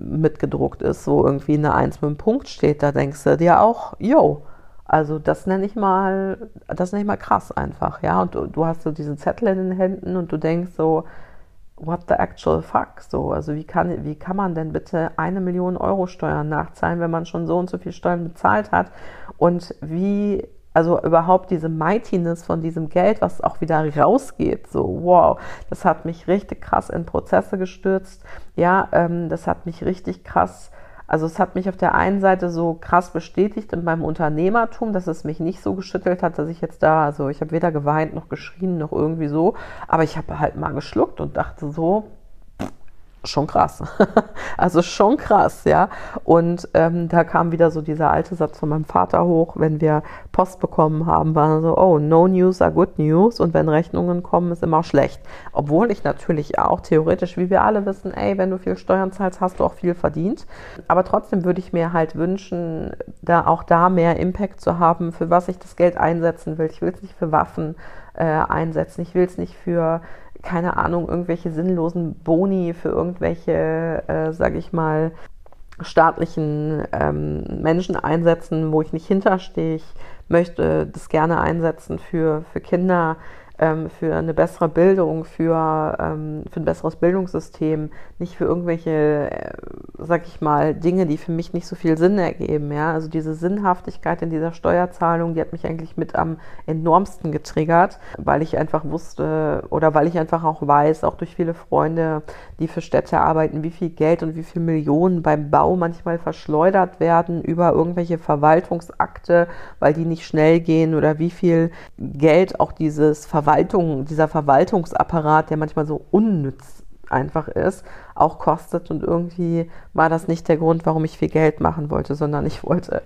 Speaker 1: mitgedruckt ist, wo irgendwie eine Eins mit einem Punkt steht, da denkst du dir auch, yo, also das nenne ich mal, das nenne ich mal krass einfach, ja. Und du, du, hast so diesen Zettel in den Händen und du denkst so, what the actual fuck? So, also wie kann, wie kann man denn bitte eine Million Euro Steuern nachzahlen, wenn man schon so und so viel Steuern bezahlt hat? Und wie, also überhaupt diese Mightiness von diesem Geld, was auch wieder rausgeht, so wow, das hat mich richtig krass in Prozesse gestürzt. Ja, ähm, das hat mich richtig krass also es hat mich auf der einen Seite so krass bestätigt in meinem Unternehmertum, dass es mich nicht so geschüttelt hat, dass ich jetzt da, also ich habe weder geweint noch geschrien noch irgendwie so, aber ich habe halt mal geschluckt und dachte so, schon krass. also schon krass, ja. Und ähm, da kam wieder so dieser alte Satz von meinem Vater hoch, wenn wir Post bekommen haben, war so, oh, no news are good news und wenn Rechnungen kommen, ist immer schlecht. Obwohl ich natürlich auch theoretisch, wie wir alle wissen, ey, wenn du viel Steuern zahlst, hast du auch viel verdient. Aber trotzdem würde ich mir halt wünschen, da auch da mehr Impact zu haben, für was ich das Geld einsetzen will. Ich will es nicht für Waffen äh, einsetzen, ich will es nicht für keine Ahnung, irgendwelche sinnlosen Boni für irgendwelche, äh, sage ich mal, staatlichen ähm, Menschen einsetzen, wo ich nicht hinterstehe. Ich möchte das gerne einsetzen für, für Kinder, für eine bessere Bildung, für, ähm, für ein besseres Bildungssystem, nicht für irgendwelche, äh, sag ich mal, Dinge, die für mich nicht so viel Sinn ergeben. Ja? Also diese Sinnhaftigkeit in dieser Steuerzahlung, die hat mich eigentlich mit am enormsten getriggert, weil ich einfach wusste oder weil ich einfach auch weiß, auch durch viele Freunde, die für Städte arbeiten, wie viel Geld und wie viel Millionen beim Bau manchmal verschleudert werden über irgendwelche Verwaltungsakte, weil die nicht schnell gehen oder wie viel Geld auch dieses Verwaltungsakte Verwaltung, dieser Verwaltungsapparat, der manchmal so unnütz einfach ist, auch kostet. Und irgendwie war das nicht der Grund, warum ich viel Geld machen wollte, sondern ich wollte,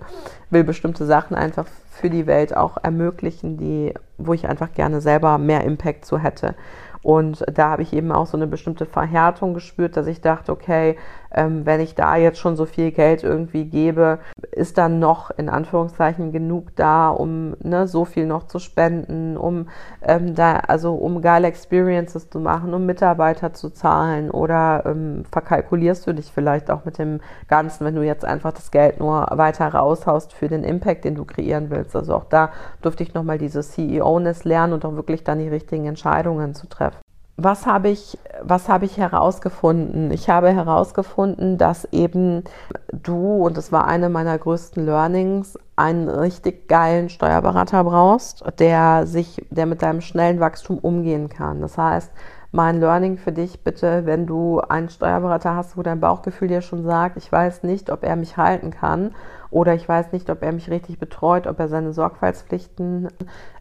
Speaker 1: will bestimmte Sachen einfach für die Welt auch ermöglichen, die, wo ich einfach gerne selber mehr Impact zu hätte. Und da habe ich eben auch so eine bestimmte Verhärtung gespürt, dass ich dachte, okay, ähm, wenn ich da jetzt schon so viel Geld irgendwie gebe, ist dann noch in Anführungszeichen genug da, um ne, so viel noch zu spenden, um ähm, da, also um geile Experiences zu machen, um Mitarbeiter zu zahlen oder ähm, verkalkulierst du dich vielleicht auch mit dem Ganzen, wenn du jetzt einfach das Geld nur weiter raushaust für den Impact, den du kreieren willst. Also auch da durfte ich nochmal diese CEO-Ness lernen und auch wirklich dann die richtigen Entscheidungen zu treffen was habe ich, was habe ich herausgefunden? Ich habe herausgefunden, dass eben du, und das war eine meiner größten Learnings, einen richtig geilen Steuerberater brauchst, der sich, der mit deinem schnellen Wachstum umgehen kann. Das heißt, mein Learning für dich bitte, wenn du einen Steuerberater hast, wo dein Bauchgefühl dir schon sagt, ich weiß nicht, ob er mich halten kann oder ich weiß nicht, ob er mich richtig betreut, ob er seine Sorgfaltspflichten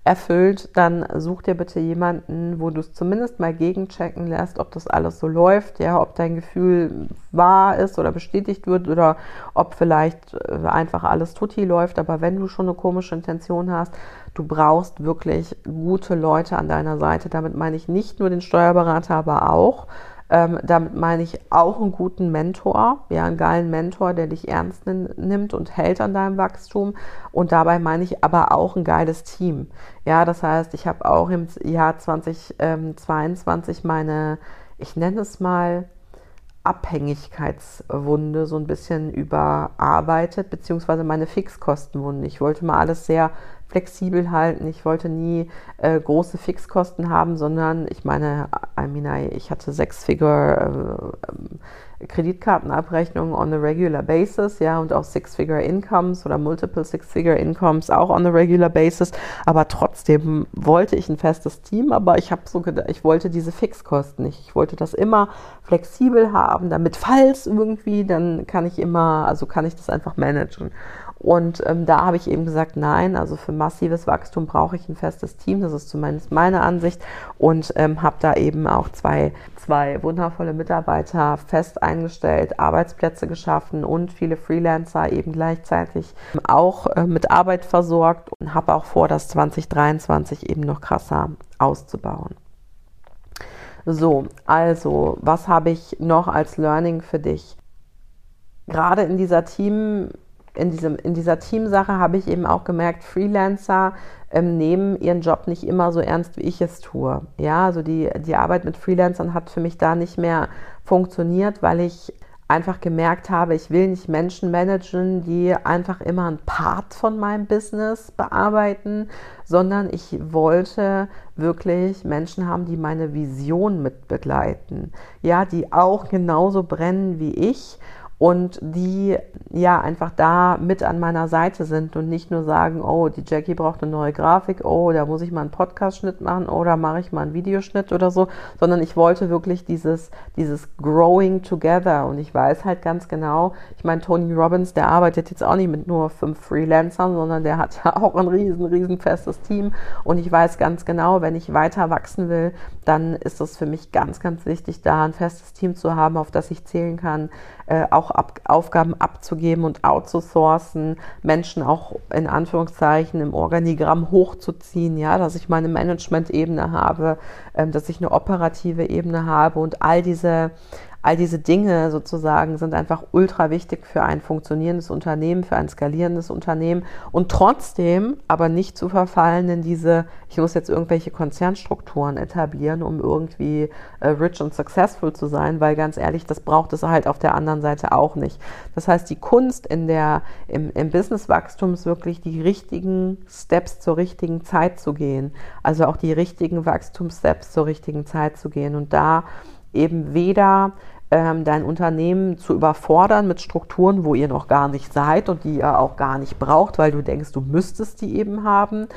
Speaker 1: erfüllt, dann such dir bitte jemanden, wo du es zumindest mal gegenchecken lässt, ob das alles so läuft, ja, ob dein Gefühl wahr ist oder bestätigt wird oder ob vielleicht äh, einfach alles tutti läuft. Aber wenn du schon eine komische Intention hast, du brauchst wirklich gute Leute an deiner Seite. Damit meine ich nicht nur den Steuerberater, aber auch ähm, damit meine ich auch einen guten Mentor, ja, einen geilen Mentor, der dich ernst nimmt und hält an deinem Wachstum. Und dabei meine ich aber auch ein geiles Team. Ja, das heißt, ich habe auch im Jahr 2022 meine, ich nenne es mal, Abhängigkeitswunde so ein bisschen überarbeitet, beziehungsweise meine Fixkostenwunde. Ich wollte mal alles sehr flexibel halten. Ich wollte nie äh, große Fixkosten haben, sondern ich meine, I mean, ich hatte sechs Figure äh, Kreditkartenabrechnungen on a regular basis, ja, und auch Six-Figure Incomes oder Multiple Six-Figure Incomes auch on a regular basis. Aber trotzdem wollte ich ein festes Team, aber ich habe so gedacht, ich wollte diese Fixkosten nicht. Ich wollte das immer flexibel haben, damit falls irgendwie, dann kann ich immer, also kann ich das einfach managen. Und ähm, da habe ich eben gesagt, nein, also für massives Wachstum brauche ich ein festes Team. Das ist zumindest meine Ansicht. Und ähm, habe da eben auch zwei, zwei wundervolle Mitarbeiter fest eingestellt, Arbeitsplätze geschaffen und viele Freelancer eben gleichzeitig auch äh, mit Arbeit versorgt und habe auch vor, das 2023 eben noch krasser auszubauen. So, also, was habe ich noch als Learning für dich? Gerade in dieser Team, in, diesem, in dieser Teamsache habe ich eben auch gemerkt, Freelancer ähm, nehmen ihren Job nicht immer so ernst, wie ich es tue. Ja, also die, die Arbeit mit Freelancern hat für mich da nicht mehr funktioniert, weil ich einfach gemerkt habe, ich will nicht Menschen managen, die einfach immer einen Part von meinem Business bearbeiten, sondern ich wollte wirklich Menschen haben, die meine Vision mit begleiten. Ja, die auch genauso brennen wie ich und die ja einfach da mit an meiner Seite sind und nicht nur sagen, oh, die Jackie braucht eine neue Grafik, oh, da muss ich mal einen Podcast-Schnitt machen oder mache ich mal einen Videoschnitt oder so, sondern ich wollte wirklich dieses, dieses Growing Together. Und ich weiß halt ganz genau, ich meine, Tony Robbins, der arbeitet jetzt auch nicht mit nur fünf Freelancern, sondern der hat ja auch ein riesen, riesen festes Team. Und ich weiß ganz genau, wenn ich weiter wachsen will, dann ist es für mich ganz, ganz wichtig, da ein festes Team zu haben, auf das ich zählen kann, äh, auch ab, Aufgaben abzugeben und outzusourcen, Menschen auch in Anführungszeichen im Organigramm hochzuziehen, ja, dass ich meine Management-Ebene habe, ähm, dass ich eine operative Ebene habe und all diese all diese Dinge sozusagen sind einfach ultra wichtig für ein funktionierendes Unternehmen, für ein skalierendes Unternehmen und trotzdem aber nicht zu verfallen in diese, ich muss jetzt irgendwelche Konzernstrukturen etablieren, um irgendwie äh, rich und successful zu sein, weil ganz ehrlich, das braucht es halt auf der anderen Seite auch nicht. Das heißt, die Kunst in der, im, im Businesswachstum ist wirklich die richtigen Steps zur richtigen Zeit zu gehen. Also auch die richtigen Wachstumssteps zur richtigen Zeit zu gehen und da eben weder ähm, dein Unternehmen zu überfordern mit Strukturen, wo ihr noch gar nicht seid und die ihr auch gar nicht braucht, weil du denkst, du müsstest die eben haben,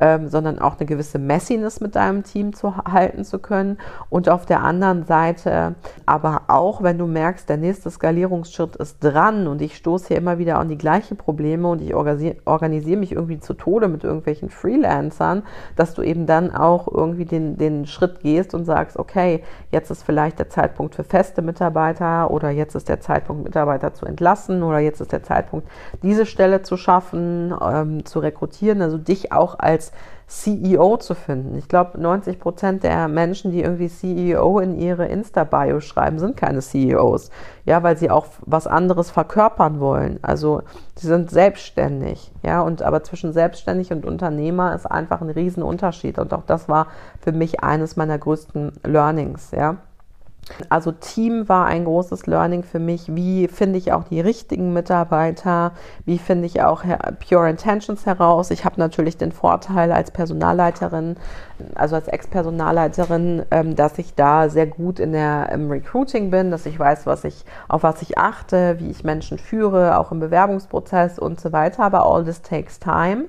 Speaker 1: ähm, sondern auch eine gewisse Messiness mit deinem Team zu halten zu können. Und auf der anderen Seite aber auch, wenn du merkst, der nächste Skalierungsschritt ist dran und ich stoße hier immer wieder an die gleichen Probleme und ich organisiere, organisiere mich irgendwie zu Tode mit irgendwelchen Freelancern, dass du eben dann auch irgendwie den, den Schritt gehst und sagst, okay, jetzt ist vielleicht der Zeitpunkt für feste Mitarbeiter oder jetzt ist der Zeitpunkt, Mitarbeiter zu entlassen oder jetzt ist der Zeitpunkt, diese Stelle zu schaffen, ähm, zu rekrutieren, also dich auch als als CEO zu finden. Ich glaube, 90 Prozent der Menschen, die irgendwie CEO in ihre Insta-Bio schreiben, sind keine CEOs. Ja, weil sie auch was anderes verkörpern wollen. Also, sie sind selbstständig. Ja, und aber zwischen selbstständig und Unternehmer ist einfach ein Riesenunterschied. Und auch das war für mich eines meiner größten Learnings. Ja. Also Team war ein großes Learning für mich. Wie finde ich auch die richtigen Mitarbeiter? Wie finde ich auch Pure Intentions heraus? Ich habe natürlich den Vorteil als Personalleiterin, also als Ex-Personalleiterin, ähm, dass ich da sehr gut in der, im Recruiting bin, dass ich weiß, was ich, auf was ich achte, wie ich Menschen führe, auch im Bewerbungsprozess und so weiter. Aber all this takes time.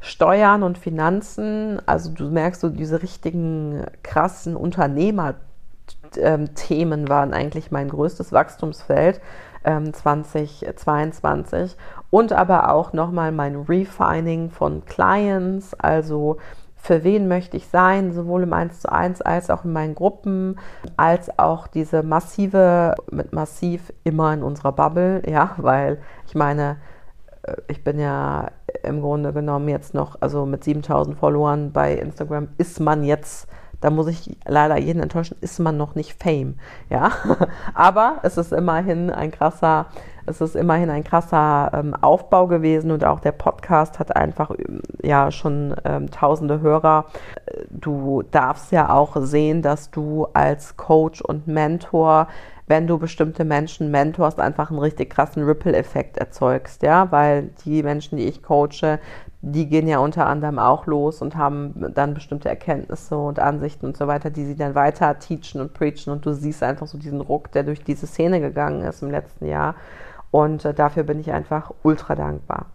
Speaker 1: Steuern und Finanzen, also du merkst so diese richtigen krassen Unternehmer ähm, Themen waren eigentlich mein größtes Wachstumsfeld ähm, 2022 und aber auch nochmal mein Refining von Clients, also für wen möchte ich sein, sowohl im 1 zu 1 als auch in meinen Gruppen, als auch diese massive, mit massiv immer in unserer Bubble, ja, weil ich meine, äh, ich bin ja im Grunde genommen jetzt noch, also mit 7000 Followern bei Instagram ist man jetzt da muss ich leider jeden enttäuschen, ist man noch nicht Fame, ja. Aber es ist immerhin ein krasser, es ist immerhin ein krasser ähm, Aufbau gewesen und auch der Podcast hat einfach ja schon ähm, tausende Hörer. Du darfst ja auch sehen, dass du als Coach und Mentor wenn du bestimmte Menschen mentorst, einfach einen richtig krassen Ripple-Effekt erzeugst, ja, weil die Menschen, die ich coache, die gehen ja unter anderem auch los und haben dann bestimmte Erkenntnisse und Ansichten und so weiter, die sie dann weiter teachen und preachen und du siehst einfach so diesen Ruck, der durch diese Szene gegangen ist im letzten Jahr und äh, dafür bin ich einfach ultra dankbar.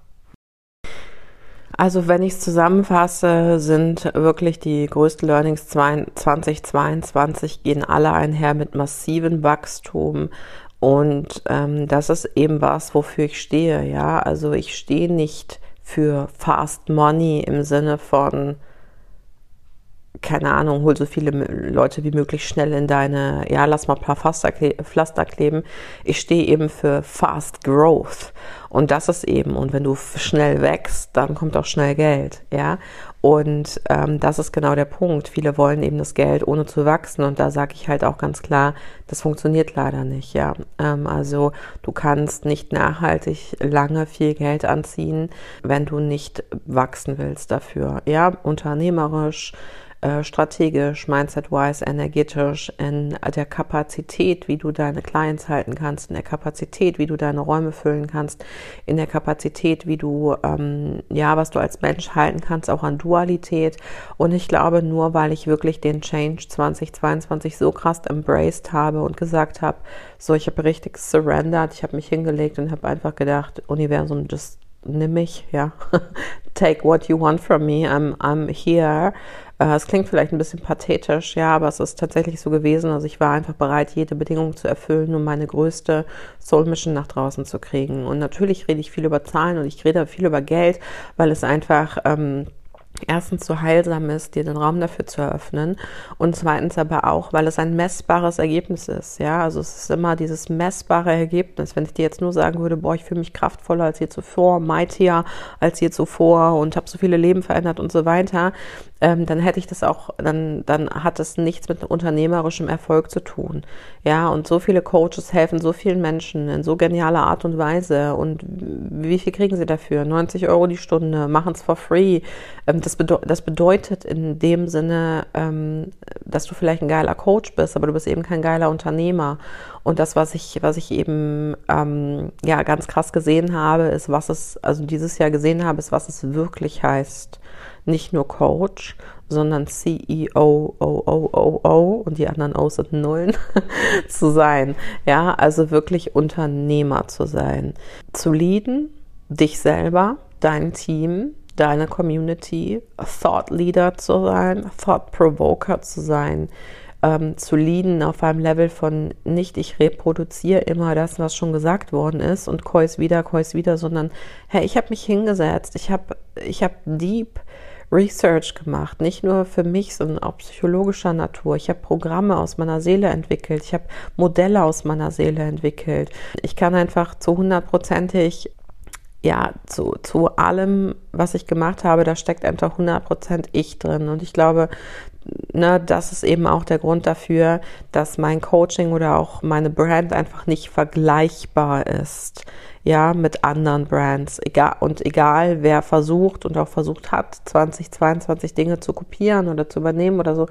Speaker 1: Also wenn ich es zusammenfasse, sind wirklich die größten Learnings 2022 gehen alle einher mit massivem Wachstum und ähm, das ist eben was, wofür ich stehe. Ja, also ich stehe nicht für Fast Money im Sinne von keine Ahnung, hol so viele Leute wie möglich schnell in deine, ja, lass mal ein paar Pflaster kleben. Ich stehe eben für Fast Growth. Und das ist eben, und wenn du schnell wächst, dann kommt auch schnell Geld, ja. Und ähm, das ist genau der Punkt. Viele wollen eben das Geld ohne zu wachsen. Und da sage ich halt auch ganz klar, das funktioniert leider nicht, ja. Ähm, also du kannst nicht nachhaltig lange viel Geld anziehen, wenn du nicht wachsen willst dafür, ja. Unternehmerisch, äh, strategisch, mindset-wise, energetisch, in der Kapazität, wie du deine Clients halten kannst, in der Kapazität, wie du deine Räume füllen kannst, in der Kapazität, wie du, ähm, ja, was du als Mensch halten kannst, auch an Dualität. Und ich glaube, nur weil ich wirklich den Change 2022 so krass embraced habe und gesagt habe, so, ich habe richtig surrendered, ich habe mich hingelegt und habe einfach gedacht, Universum, just nimm mich, ja. Take what you want from me, I'm, I'm here. Äh, es klingt vielleicht ein bisschen pathetisch, ja, aber es ist tatsächlich so gewesen. Also ich war einfach bereit, jede Bedingung zu erfüllen, um meine größte Soul Mission nach draußen zu kriegen. Und natürlich rede ich viel über Zahlen und ich rede viel über Geld, weil es einfach ähm, erstens so heilsam ist, dir den Raum dafür zu eröffnen und zweitens aber auch, weil es ein messbares Ergebnis ist, ja, also es ist immer dieses messbare Ergebnis. Wenn ich dir jetzt nur sagen würde, boah, ich fühle mich kraftvoller als je zuvor, mightier als je zuvor und habe so viele Leben verändert und so weiter, ähm, dann hätte ich das auch, dann, dann hat es nichts mit unternehmerischem Erfolg zu tun. Ja, und so viele Coaches helfen so vielen Menschen in so genialer Art und Weise. Und wie viel kriegen sie dafür? 90 Euro die Stunde, machen es for free. Ähm, das, bedeu das bedeutet in dem Sinne, ähm, dass du vielleicht ein geiler Coach bist, aber du bist eben kein geiler Unternehmer. Und das, was ich, was ich eben ähm, ja ganz krass gesehen habe, ist, was es, also dieses Jahr gesehen habe, ist, was es wirklich heißt nicht nur Coach, sondern CEO, O, O, O, O und die anderen O sind Nullen zu sein. Ja, also wirklich Unternehmer zu sein. Zu leaden, dich selber, dein Team, deine Community, Thought Leader zu sein, Thought Provoker zu sein, ähm, zu leaden auf einem Level von nicht, ich reproduziere immer das, was schon gesagt worden ist und Kois wieder, Kois wieder, sondern hey, ich habe mich hingesetzt, ich habe ich hab deep Research gemacht, nicht nur für mich, sondern auch psychologischer Natur. Ich habe Programme aus meiner Seele entwickelt, ich habe Modelle aus meiner Seele entwickelt. Ich kann einfach zu hundertprozentig ja, zu, zu allem, was ich gemacht habe, da steckt einfach 100% ich drin. Und ich glaube, ne, das ist eben auch der Grund dafür, dass mein Coaching oder auch meine Brand einfach nicht vergleichbar ist ja, mit anderen Brands. Egal, und egal, wer versucht und auch versucht hat, 2022 Dinge zu kopieren oder zu übernehmen oder so,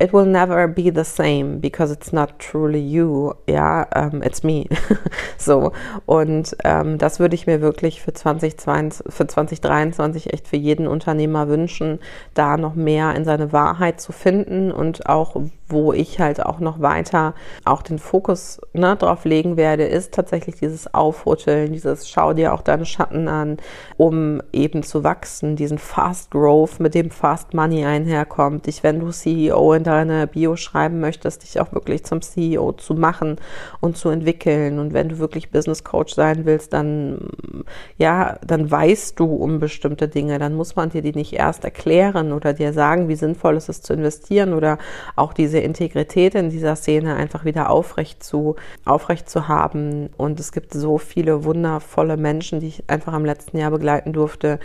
Speaker 1: it will never be the same because it's not truly you, ja, um, ähm, it's me. so, und ähm, das würde ich mir wirklich für 2022, für 2023 echt für jeden Unternehmer wünschen, da noch mehr in seine Wahrheit zu finden und auch wo ich halt auch noch weiter auch den Fokus ne, drauf legen werde, ist tatsächlich dieses Aufrütteln, dieses Schau dir auch deine Schatten an, um eben zu wachsen, diesen Fast Growth, mit dem Fast Money einherkommt, dich, wenn du CEO in deine Bio schreiben möchtest, dich auch wirklich zum CEO zu machen und zu entwickeln. Und wenn du wirklich Business Coach sein willst, dann ja, dann weißt du um bestimmte Dinge, dann muss man dir die nicht erst erklären oder dir sagen, wie sinnvoll es ist zu investieren oder auch diese Integrität in dieser Szene einfach wieder aufrecht zu, aufrecht zu haben. Und es gibt so viele wundervolle Menschen, die ich einfach im letzten Jahr begleiten durfte,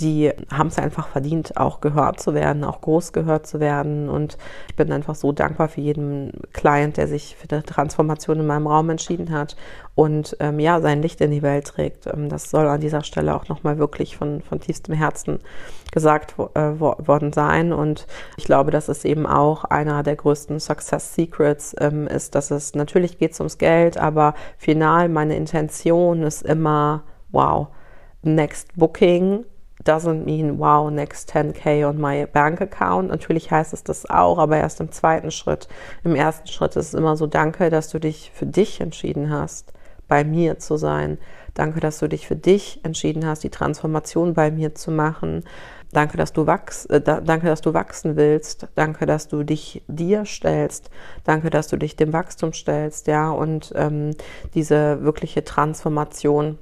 Speaker 1: die haben es einfach verdient, auch gehört zu werden, auch groß gehört zu werden. Und ich bin einfach so dankbar für jeden Client, der sich für die Transformation in meinem Raum entschieden hat und ähm, ja, sein Licht in die Welt trägt. Ähm, das soll an dieser Stelle auch nochmal wirklich von, von tiefstem Herzen gesagt äh, worden sein. Und ich glaube, dass es eben auch einer der größten Success Secrets ähm, ist, dass es natürlich geht ums Geld, aber final meine Intention ist immer, wow, next booking doesn't mean, wow, next 10k on my bank account. Natürlich heißt es das auch, aber erst im zweiten Schritt. Im ersten Schritt ist es immer so, danke, dass du dich für dich entschieden hast, bei mir zu sein. Danke, dass du dich für dich entschieden hast, die Transformation bei mir zu machen. Danke, dass du wachst, äh, danke, dass du wachsen willst. Danke, dass du dich dir stellst. Danke, dass du dich dem Wachstum stellst, ja, und ähm, diese wirkliche Transformation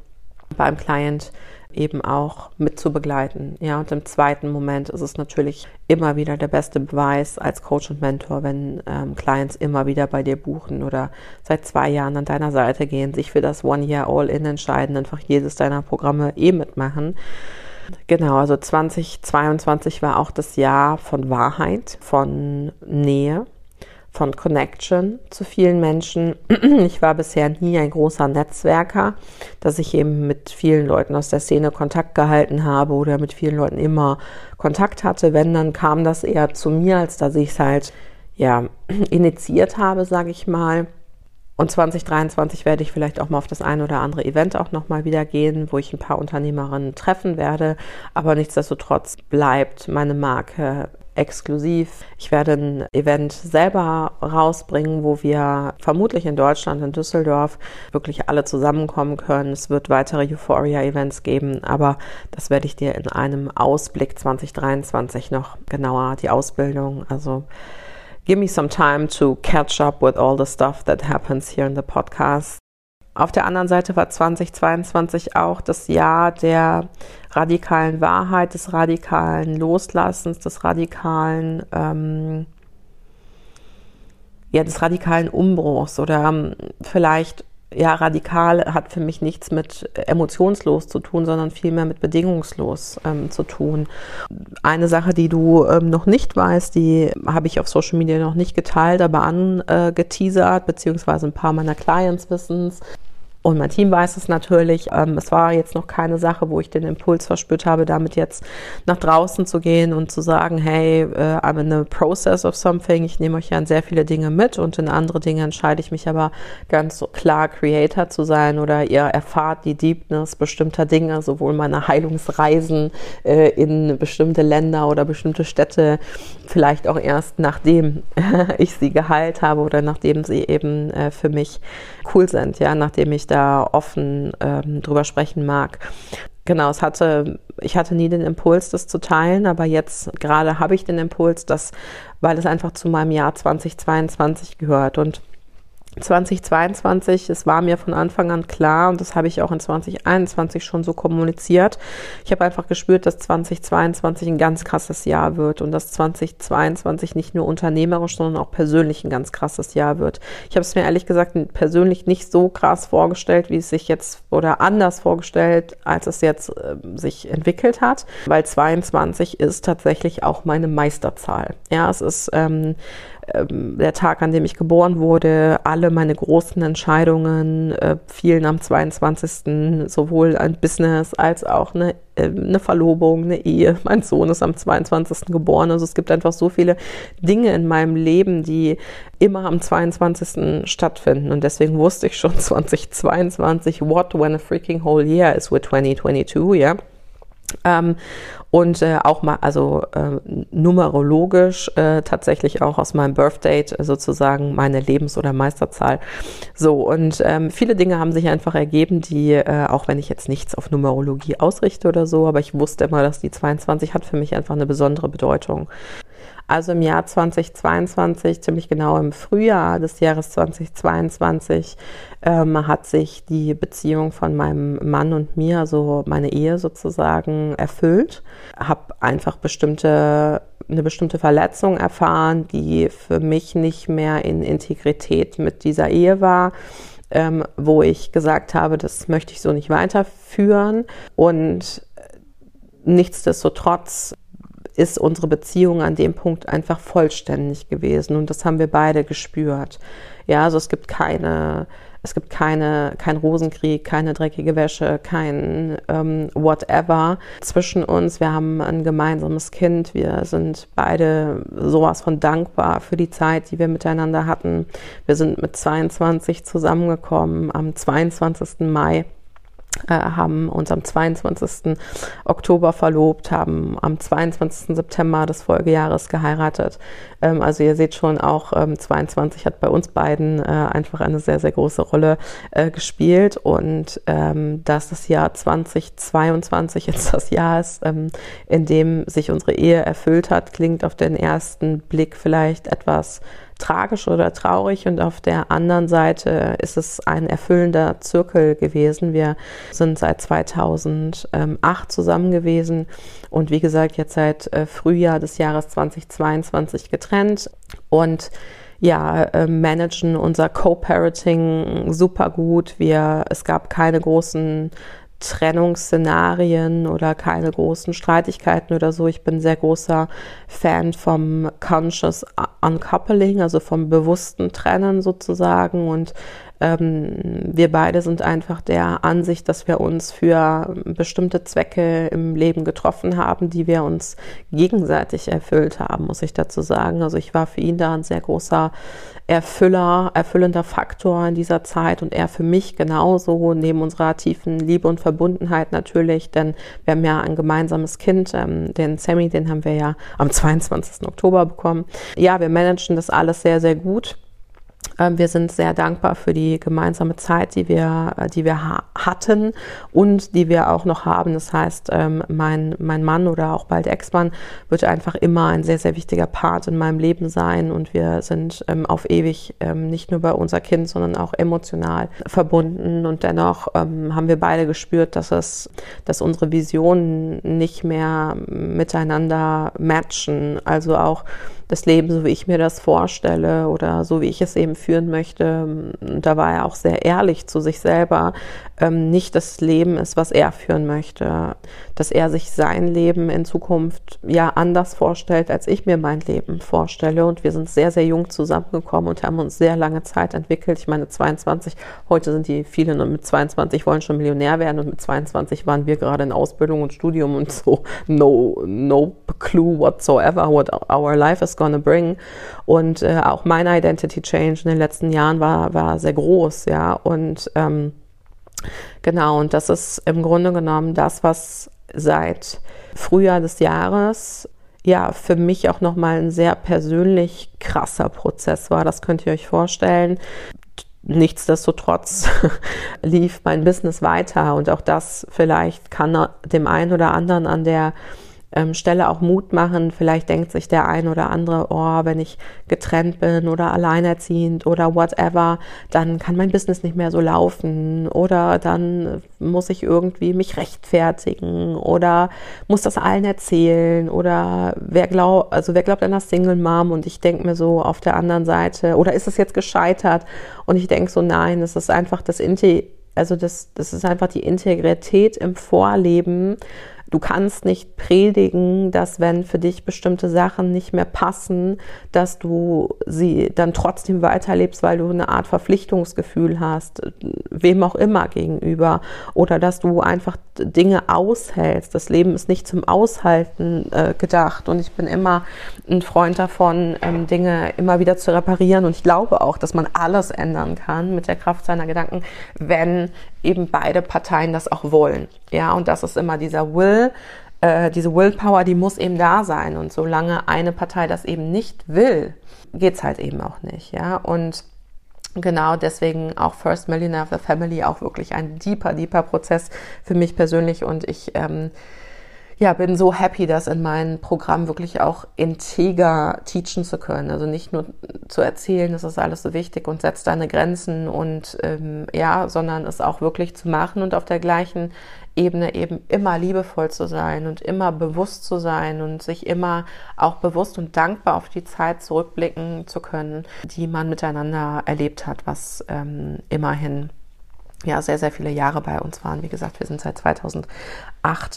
Speaker 1: beim Client eben auch mit zu begleiten. Ja, und im zweiten Moment ist es natürlich immer wieder der beste Beweis als Coach und Mentor, wenn ähm, Clients immer wieder bei dir buchen oder seit zwei Jahren an deiner Seite gehen, sich für das One Year All-In entscheiden, einfach jedes deiner Programme eh mitmachen. Genau, also 2022 war auch das Jahr von Wahrheit, von Nähe, von Connection zu vielen Menschen. Ich war bisher nie ein großer Netzwerker, dass ich eben mit vielen Leuten aus der Szene Kontakt gehalten habe oder mit vielen Leuten immer Kontakt hatte. Wenn, dann kam das eher zu mir, als dass ich es halt ja initiiert habe, sage ich mal. Und 2023 werde ich vielleicht auch mal auf das eine oder andere Event auch nochmal wieder gehen, wo ich ein paar Unternehmerinnen treffen werde. Aber nichtsdestotrotz bleibt meine Marke exklusiv. Ich werde ein Event selber rausbringen, wo wir vermutlich in Deutschland, in Düsseldorf, wirklich alle zusammenkommen können. Es wird weitere Euphoria-Events geben, aber das werde ich dir in einem Ausblick 2023 noch genauer, die Ausbildung, also give me some time to catch up with all the stuff that happens here in the podcast. Auf der anderen Seite war 2022 auch das Jahr der radikalen Wahrheit, des radikalen Loslassens, des radikalen, ähm, ja, des radikalen Umbruchs oder ähm, vielleicht ja, radikal hat für mich nichts mit emotionslos zu tun, sondern vielmehr mit bedingungslos ähm, zu tun. Eine Sache, die du ähm, noch nicht weißt, die habe ich auf Social Media noch nicht geteilt, aber angeteasert, beziehungsweise ein paar meiner Clients wissen es. Und mein Team weiß es natürlich. Ähm, es war jetzt noch keine Sache, wo ich den Impuls verspürt habe, damit jetzt nach draußen zu gehen und zu sagen, hey, äh, I'm in the process of something. Ich nehme euch ja in sehr viele Dinge mit und in andere Dinge entscheide ich mich aber ganz klar, Creator zu sein oder ihr erfahrt die Deepness bestimmter Dinge, sowohl meine Heilungsreisen äh, in bestimmte Länder oder bestimmte Städte, vielleicht auch erst nachdem ich sie geheilt habe oder nachdem sie eben äh, für mich cool sind, ja, nachdem ich da offen ähm, drüber sprechen mag. Genau, es hatte, ich hatte nie den Impuls, das zu teilen, aber jetzt gerade habe ich den Impuls, dass, weil es einfach zu meinem Jahr 2022 gehört und 2022, es war mir von Anfang an klar und das habe ich auch in 2021 schon so kommuniziert. Ich habe einfach gespürt, dass 2022 ein ganz krasses Jahr wird und dass 2022 nicht nur unternehmerisch, sondern auch persönlich ein ganz krasses Jahr wird. Ich habe es mir ehrlich gesagt persönlich nicht so krass vorgestellt, wie es sich jetzt oder anders vorgestellt, als es jetzt äh, sich entwickelt hat, weil 22 ist tatsächlich auch meine Meisterzahl. Ja, es ist ähm, ähm, der Tag, an dem ich geboren wurde, alle meine großen Entscheidungen äh, fielen am 22. sowohl ein Business als auch eine, äh, eine Verlobung, eine Ehe. Mein Sohn ist am 22. geboren. Also es gibt einfach so viele Dinge in meinem Leben, die immer am 22. stattfinden. Und deswegen wusste ich schon 2022, what when a freaking whole year is with 2022, ja. Ähm, und äh, auch mal, also äh, numerologisch äh, tatsächlich auch aus meinem Birthdate sozusagen meine Lebens- oder Meisterzahl. So, und ähm, viele Dinge haben sich einfach ergeben, die, äh, auch wenn ich jetzt nichts auf Numerologie ausrichte oder so, aber ich wusste immer, dass die 22 hat für mich einfach eine besondere Bedeutung. Also im Jahr 2022, ziemlich genau im Frühjahr des Jahres 2022, ähm, hat sich die Beziehung von meinem Mann und mir, also meine Ehe sozusagen, erfüllt. Habe einfach bestimmte eine bestimmte Verletzung erfahren, die für mich nicht mehr in Integrität mit dieser Ehe war. Ähm, wo ich gesagt habe, das möchte ich so nicht weiterführen. Und nichtsdestotrotz ist unsere Beziehung an dem Punkt einfach vollständig gewesen und das haben wir beide gespürt. Ja, also es gibt keine, es gibt keine, kein Rosenkrieg, keine dreckige Wäsche, kein ähm, whatever zwischen uns. Wir haben ein gemeinsames Kind. Wir sind beide sowas von dankbar für die Zeit, die wir miteinander hatten. Wir sind mit 22 zusammengekommen am 22. Mai äh, haben uns am 22. Oktober verlobt, haben am 22. September des Folgejahres geheiratet. Ähm, also ihr seht schon, auch ähm, 22 hat bei uns beiden äh, einfach eine sehr, sehr große Rolle äh, gespielt und ähm, dass das Jahr 2022 jetzt das Jahr ist, ähm, in dem sich unsere Ehe erfüllt hat, klingt auf den ersten Blick vielleicht etwas tragisch oder traurig und auf der anderen Seite ist es ein erfüllender Zirkel gewesen. Wir sind seit 2008 zusammen gewesen und wie gesagt jetzt seit äh, Frühjahr des Jahres 2022 getrennt und ja, äh, managen unser Co-Parenting super gut. Wir, es gab keine großen Trennungsszenarien oder keine großen Streitigkeiten oder so. Ich bin sehr großer Fan vom Conscious Uncoupling, also vom bewussten Trennen sozusagen und ähm, wir beide sind einfach der Ansicht, dass wir uns für bestimmte Zwecke im Leben getroffen haben, die wir uns gegenseitig erfüllt haben, muss ich dazu sagen. Also ich war für ihn da ein sehr großer Erfüller, erfüllender Faktor in dieser Zeit und er für mich genauso, neben unserer tiefen Liebe und Verbundenheit natürlich, denn wir haben ja ein gemeinsames Kind, ähm, den Sammy, den haben wir ja am 22. Oktober bekommen. Ja, wir managen das alles sehr, sehr gut. Ähm, wir sind sehr dankbar für die gemeinsame Zeit, die wir, äh, die wir ha hatten und die wir auch noch haben. Das heißt, ähm, mein, mein Mann oder auch bald Ex-Mann wird einfach immer ein sehr, sehr wichtiger Part in meinem Leben sein und wir sind ähm, auf ewig nicht nur bei unser Kind, sondern auch emotional verbunden und dennoch haben wir beide gespürt, dass es, dass unsere Visionen nicht mehr miteinander matchen. Also auch das Leben, so wie ich mir das vorstelle oder so wie ich es eben führen möchte. Da war er auch sehr ehrlich zu sich selber. Ähm, nicht das Leben ist, was er führen möchte, dass er sich sein Leben in Zukunft ja anders vorstellt, als ich mir mein Leben vorstelle. Und wir sind sehr, sehr jung zusammengekommen und haben uns sehr lange Zeit entwickelt. Ich meine, 22, heute sind die viele mit 22 wollen schon Millionär werden und mit 22 waren wir gerade in Ausbildung und Studium und so no, no clue whatsoever what our life is gonna bring. Und äh, auch mein Identity Change in den letzten Jahren war, war sehr groß, ja. Und ähm, genau, und das ist im Grunde genommen das, was seit Frühjahr des Jahres ja für mich auch nochmal ein sehr persönlich krasser Prozess war. Das könnt ihr euch vorstellen. Nichtsdestotrotz lief mein Business weiter und auch das vielleicht kann dem einen oder anderen an der ähm, Stelle auch Mut machen. Vielleicht denkt sich der ein oder andere, oh, wenn ich getrennt bin oder alleinerziehend oder whatever, dann kann mein Business nicht mehr so laufen oder dann muss ich irgendwie mich rechtfertigen oder muss das allen erzählen oder wer glaubt, also wer glaubt an das Single Mom und ich denke mir so auf der anderen Seite oder ist es jetzt gescheitert und ich denke so, nein, es ist einfach das Inti also das, das ist einfach die Integrität im Vorleben, Du kannst nicht predigen, dass wenn für dich bestimmte Sachen nicht mehr passen, dass du sie dann trotzdem weiterlebst, weil du eine Art Verpflichtungsgefühl hast, wem auch immer gegenüber, oder dass du einfach Dinge aushältst. Das Leben ist nicht zum Aushalten äh, gedacht. Und ich bin immer ein Freund davon, ähm, Dinge immer wieder zu reparieren. Und ich glaube auch, dass man alles ändern kann mit der Kraft seiner Gedanken, wenn eben beide Parteien das auch wollen. Ja, und das ist immer dieser Will, äh, diese Willpower, die muss eben da sein. Und solange eine Partei das eben nicht will, geht's halt eben auch nicht. Ja, und genau deswegen auch First Millionaire of the Family auch wirklich ein deeper, deeper Prozess für mich persönlich und ich ähm, ja, bin so happy, das in meinem Programm wirklich auch integer teachen zu können. Also nicht nur zu erzählen, das ist alles so wichtig und setzt deine Grenzen und ähm, ja, sondern es auch wirklich zu machen und auf der gleichen Ebene eben immer liebevoll zu sein und immer bewusst zu sein und sich immer auch bewusst und dankbar auf die Zeit zurückblicken zu können, die man miteinander erlebt hat, was ähm, immerhin ja sehr, sehr viele Jahre bei uns waren. Wie gesagt, wir sind seit 2008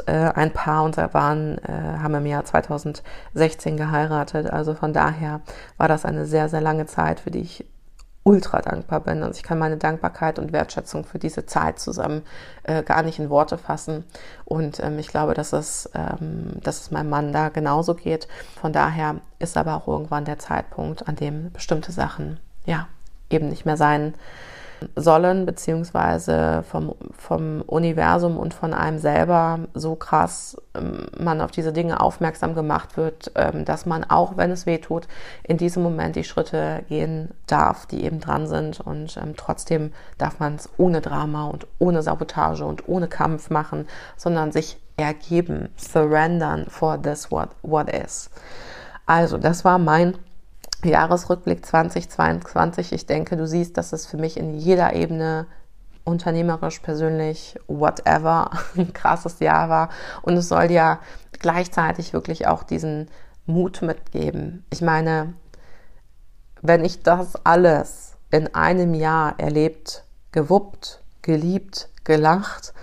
Speaker 1: äh, ein Paar und waren, äh, haben im Jahr 2016 geheiratet. Also von daher war das eine sehr, sehr lange Zeit, für die ich ultra dankbar bin. Also ich kann meine Dankbarkeit und Wertschätzung für diese Zeit zusammen äh, gar nicht in Worte fassen. Und ähm, ich glaube, dass es, ähm, dass es meinem Mann da genauso geht. Von daher ist aber auch irgendwann der Zeitpunkt, an dem bestimmte Sachen ja eben nicht mehr sein sollen, beziehungsweise vom, vom Universum und von einem selber so krass ähm, man auf diese Dinge aufmerksam gemacht wird, ähm, dass man auch, wenn es weh tut, in diesem Moment die Schritte gehen darf, die eben dran sind. Und ähm, trotzdem darf man es ohne Drama und ohne Sabotage und ohne Kampf machen, sondern sich ergeben, surrendern for this what, what is. Also, das war mein Jahresrückblick 2022. Ich denke, du siehst, dass es für mich in jeder Ebene unternehmerisch, persönlich, whatever, ein krasses Jahr war. Und es soll ja gleichzeitig wirklich auch diesen Mut mitgeben. Ich meine, wenn ich das alles in einem Jahr erlebt, gewuppt, geliebt, gelacht,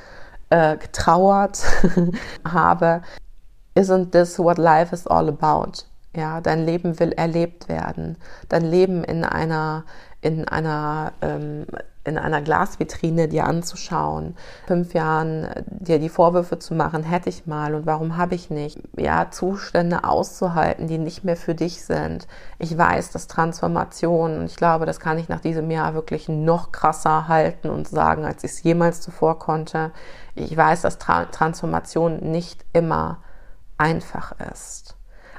Speaker 1: äh, getrauert habe. Isn't this what life is all about? Ja, dein Leben will erlebt werden. Dein Leben in einer, in einer, ähm, in einer Glasvitrine dir anzuschauen, fünf Jahren äh, dir die Vorwürfe zu machen, hätte ich mal und warum habe ich nicht, ja, Zustände auszuhalten, die nicht mehr für dich sind. Ich weiß, dass Transformation, und ich glaube, das kann ich nach diesem Jahr wirklich noch krasser halten und sagen, als ich es jemals zuvor konnte. Ich weiß, dass Tra Transformation nicht immer einfach ist.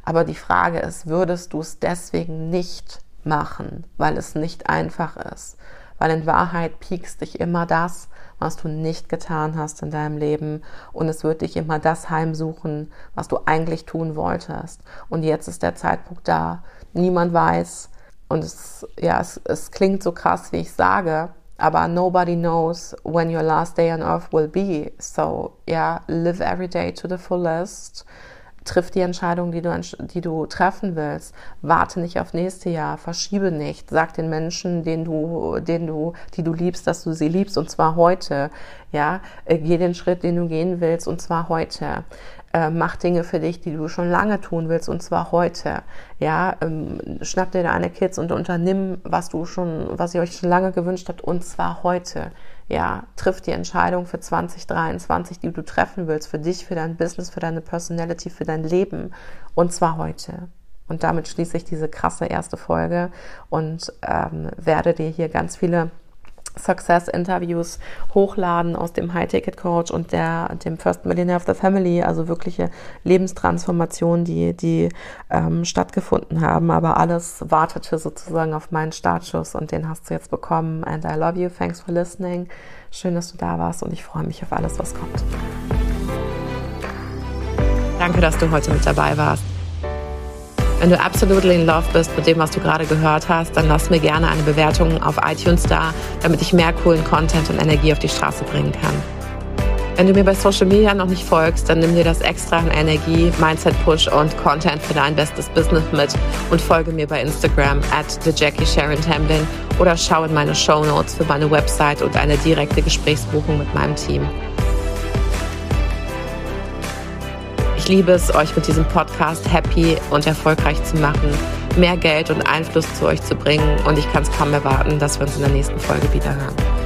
Speaker 1: Aber die Frage ist, würdest du es deswegen nicht machen, weil es nicht einfach ist? Weil in Wahrheit piekst dich immer das, was du nicht getan hast in deinem Leben und es wird dich immer das heimsuchen, was du eigentlich tun wolltest. Und jetzt ist der Zeitpunkt da. Niemand weiß und es, ja, es, es klingt so krass, wie ich sage, aber nobody knows when your last day on earth will be. So, yeah, live every day to the fullest triff die Entscheidung, die du, die du treffen willst. Warte nicht auf nächste Jahr, verschiebe nicht. Sag den Menschen, den du, den du, die du liebst, dass du sie liebst und zwar heute. Ja, äh, geh den Schritt, den du gehen willst und zwar heute. Äh, mach Dinge für dich, die du schon lange tun willst und zwar heute. Ja, ähm, schnapp dir deine Kids und unternimm, was du schon, was ihr euch schon lange gewünscht habt und zwar heute ja, triff die Entscheidung für 2023, die du treffen willst, für dich, für dein Business, für deine Personality, für dein Leben. Und zwar heute. Und damit schließe ich diese krasse erste Folge und ähm, werde dir hier ganz viele Success-Interviews hochladen aus dem High-Ticket-Coach und der, dem First Millionaire of the Family, also wirkliche Lebenstransformationen, die, die ähm, stattgefunden haben. Aber alles wartete sozusagen auf meinen Startschuss und den hast du jetzt bekommen. And I love you. Thanks for listening. Schön, dass du da warst und ich freue mich auf alles, was kommt. Danke, dass du heute mit dabei warst. Wenn du absolutely in love bist mit dem, was du gerade gehört hast, dann lass mir gerne eine Bewertung auf iTunes da, damit ich mehr coolen Content und Energie auf die Straße bringen kann. Wenn du mir bei Social Media noch nicht folgst, dann nimm dir das extra an Energie, Mindset Push und Content für dein bestes Business mit und folge mir bei Instagram at TheJackieSharonTamblin oder schau in meine Show Notes für meine Website und eine direkte Gesprächsbuchung mit meinem Team. Liebe es, euch mit diesem Podcast happy und erfolgreich zu machen, mehr Geld und Einfluss zu euch zu bringen und ich kann es kaum erwarten, dass wir uns in der nächsten Folge wieder hören.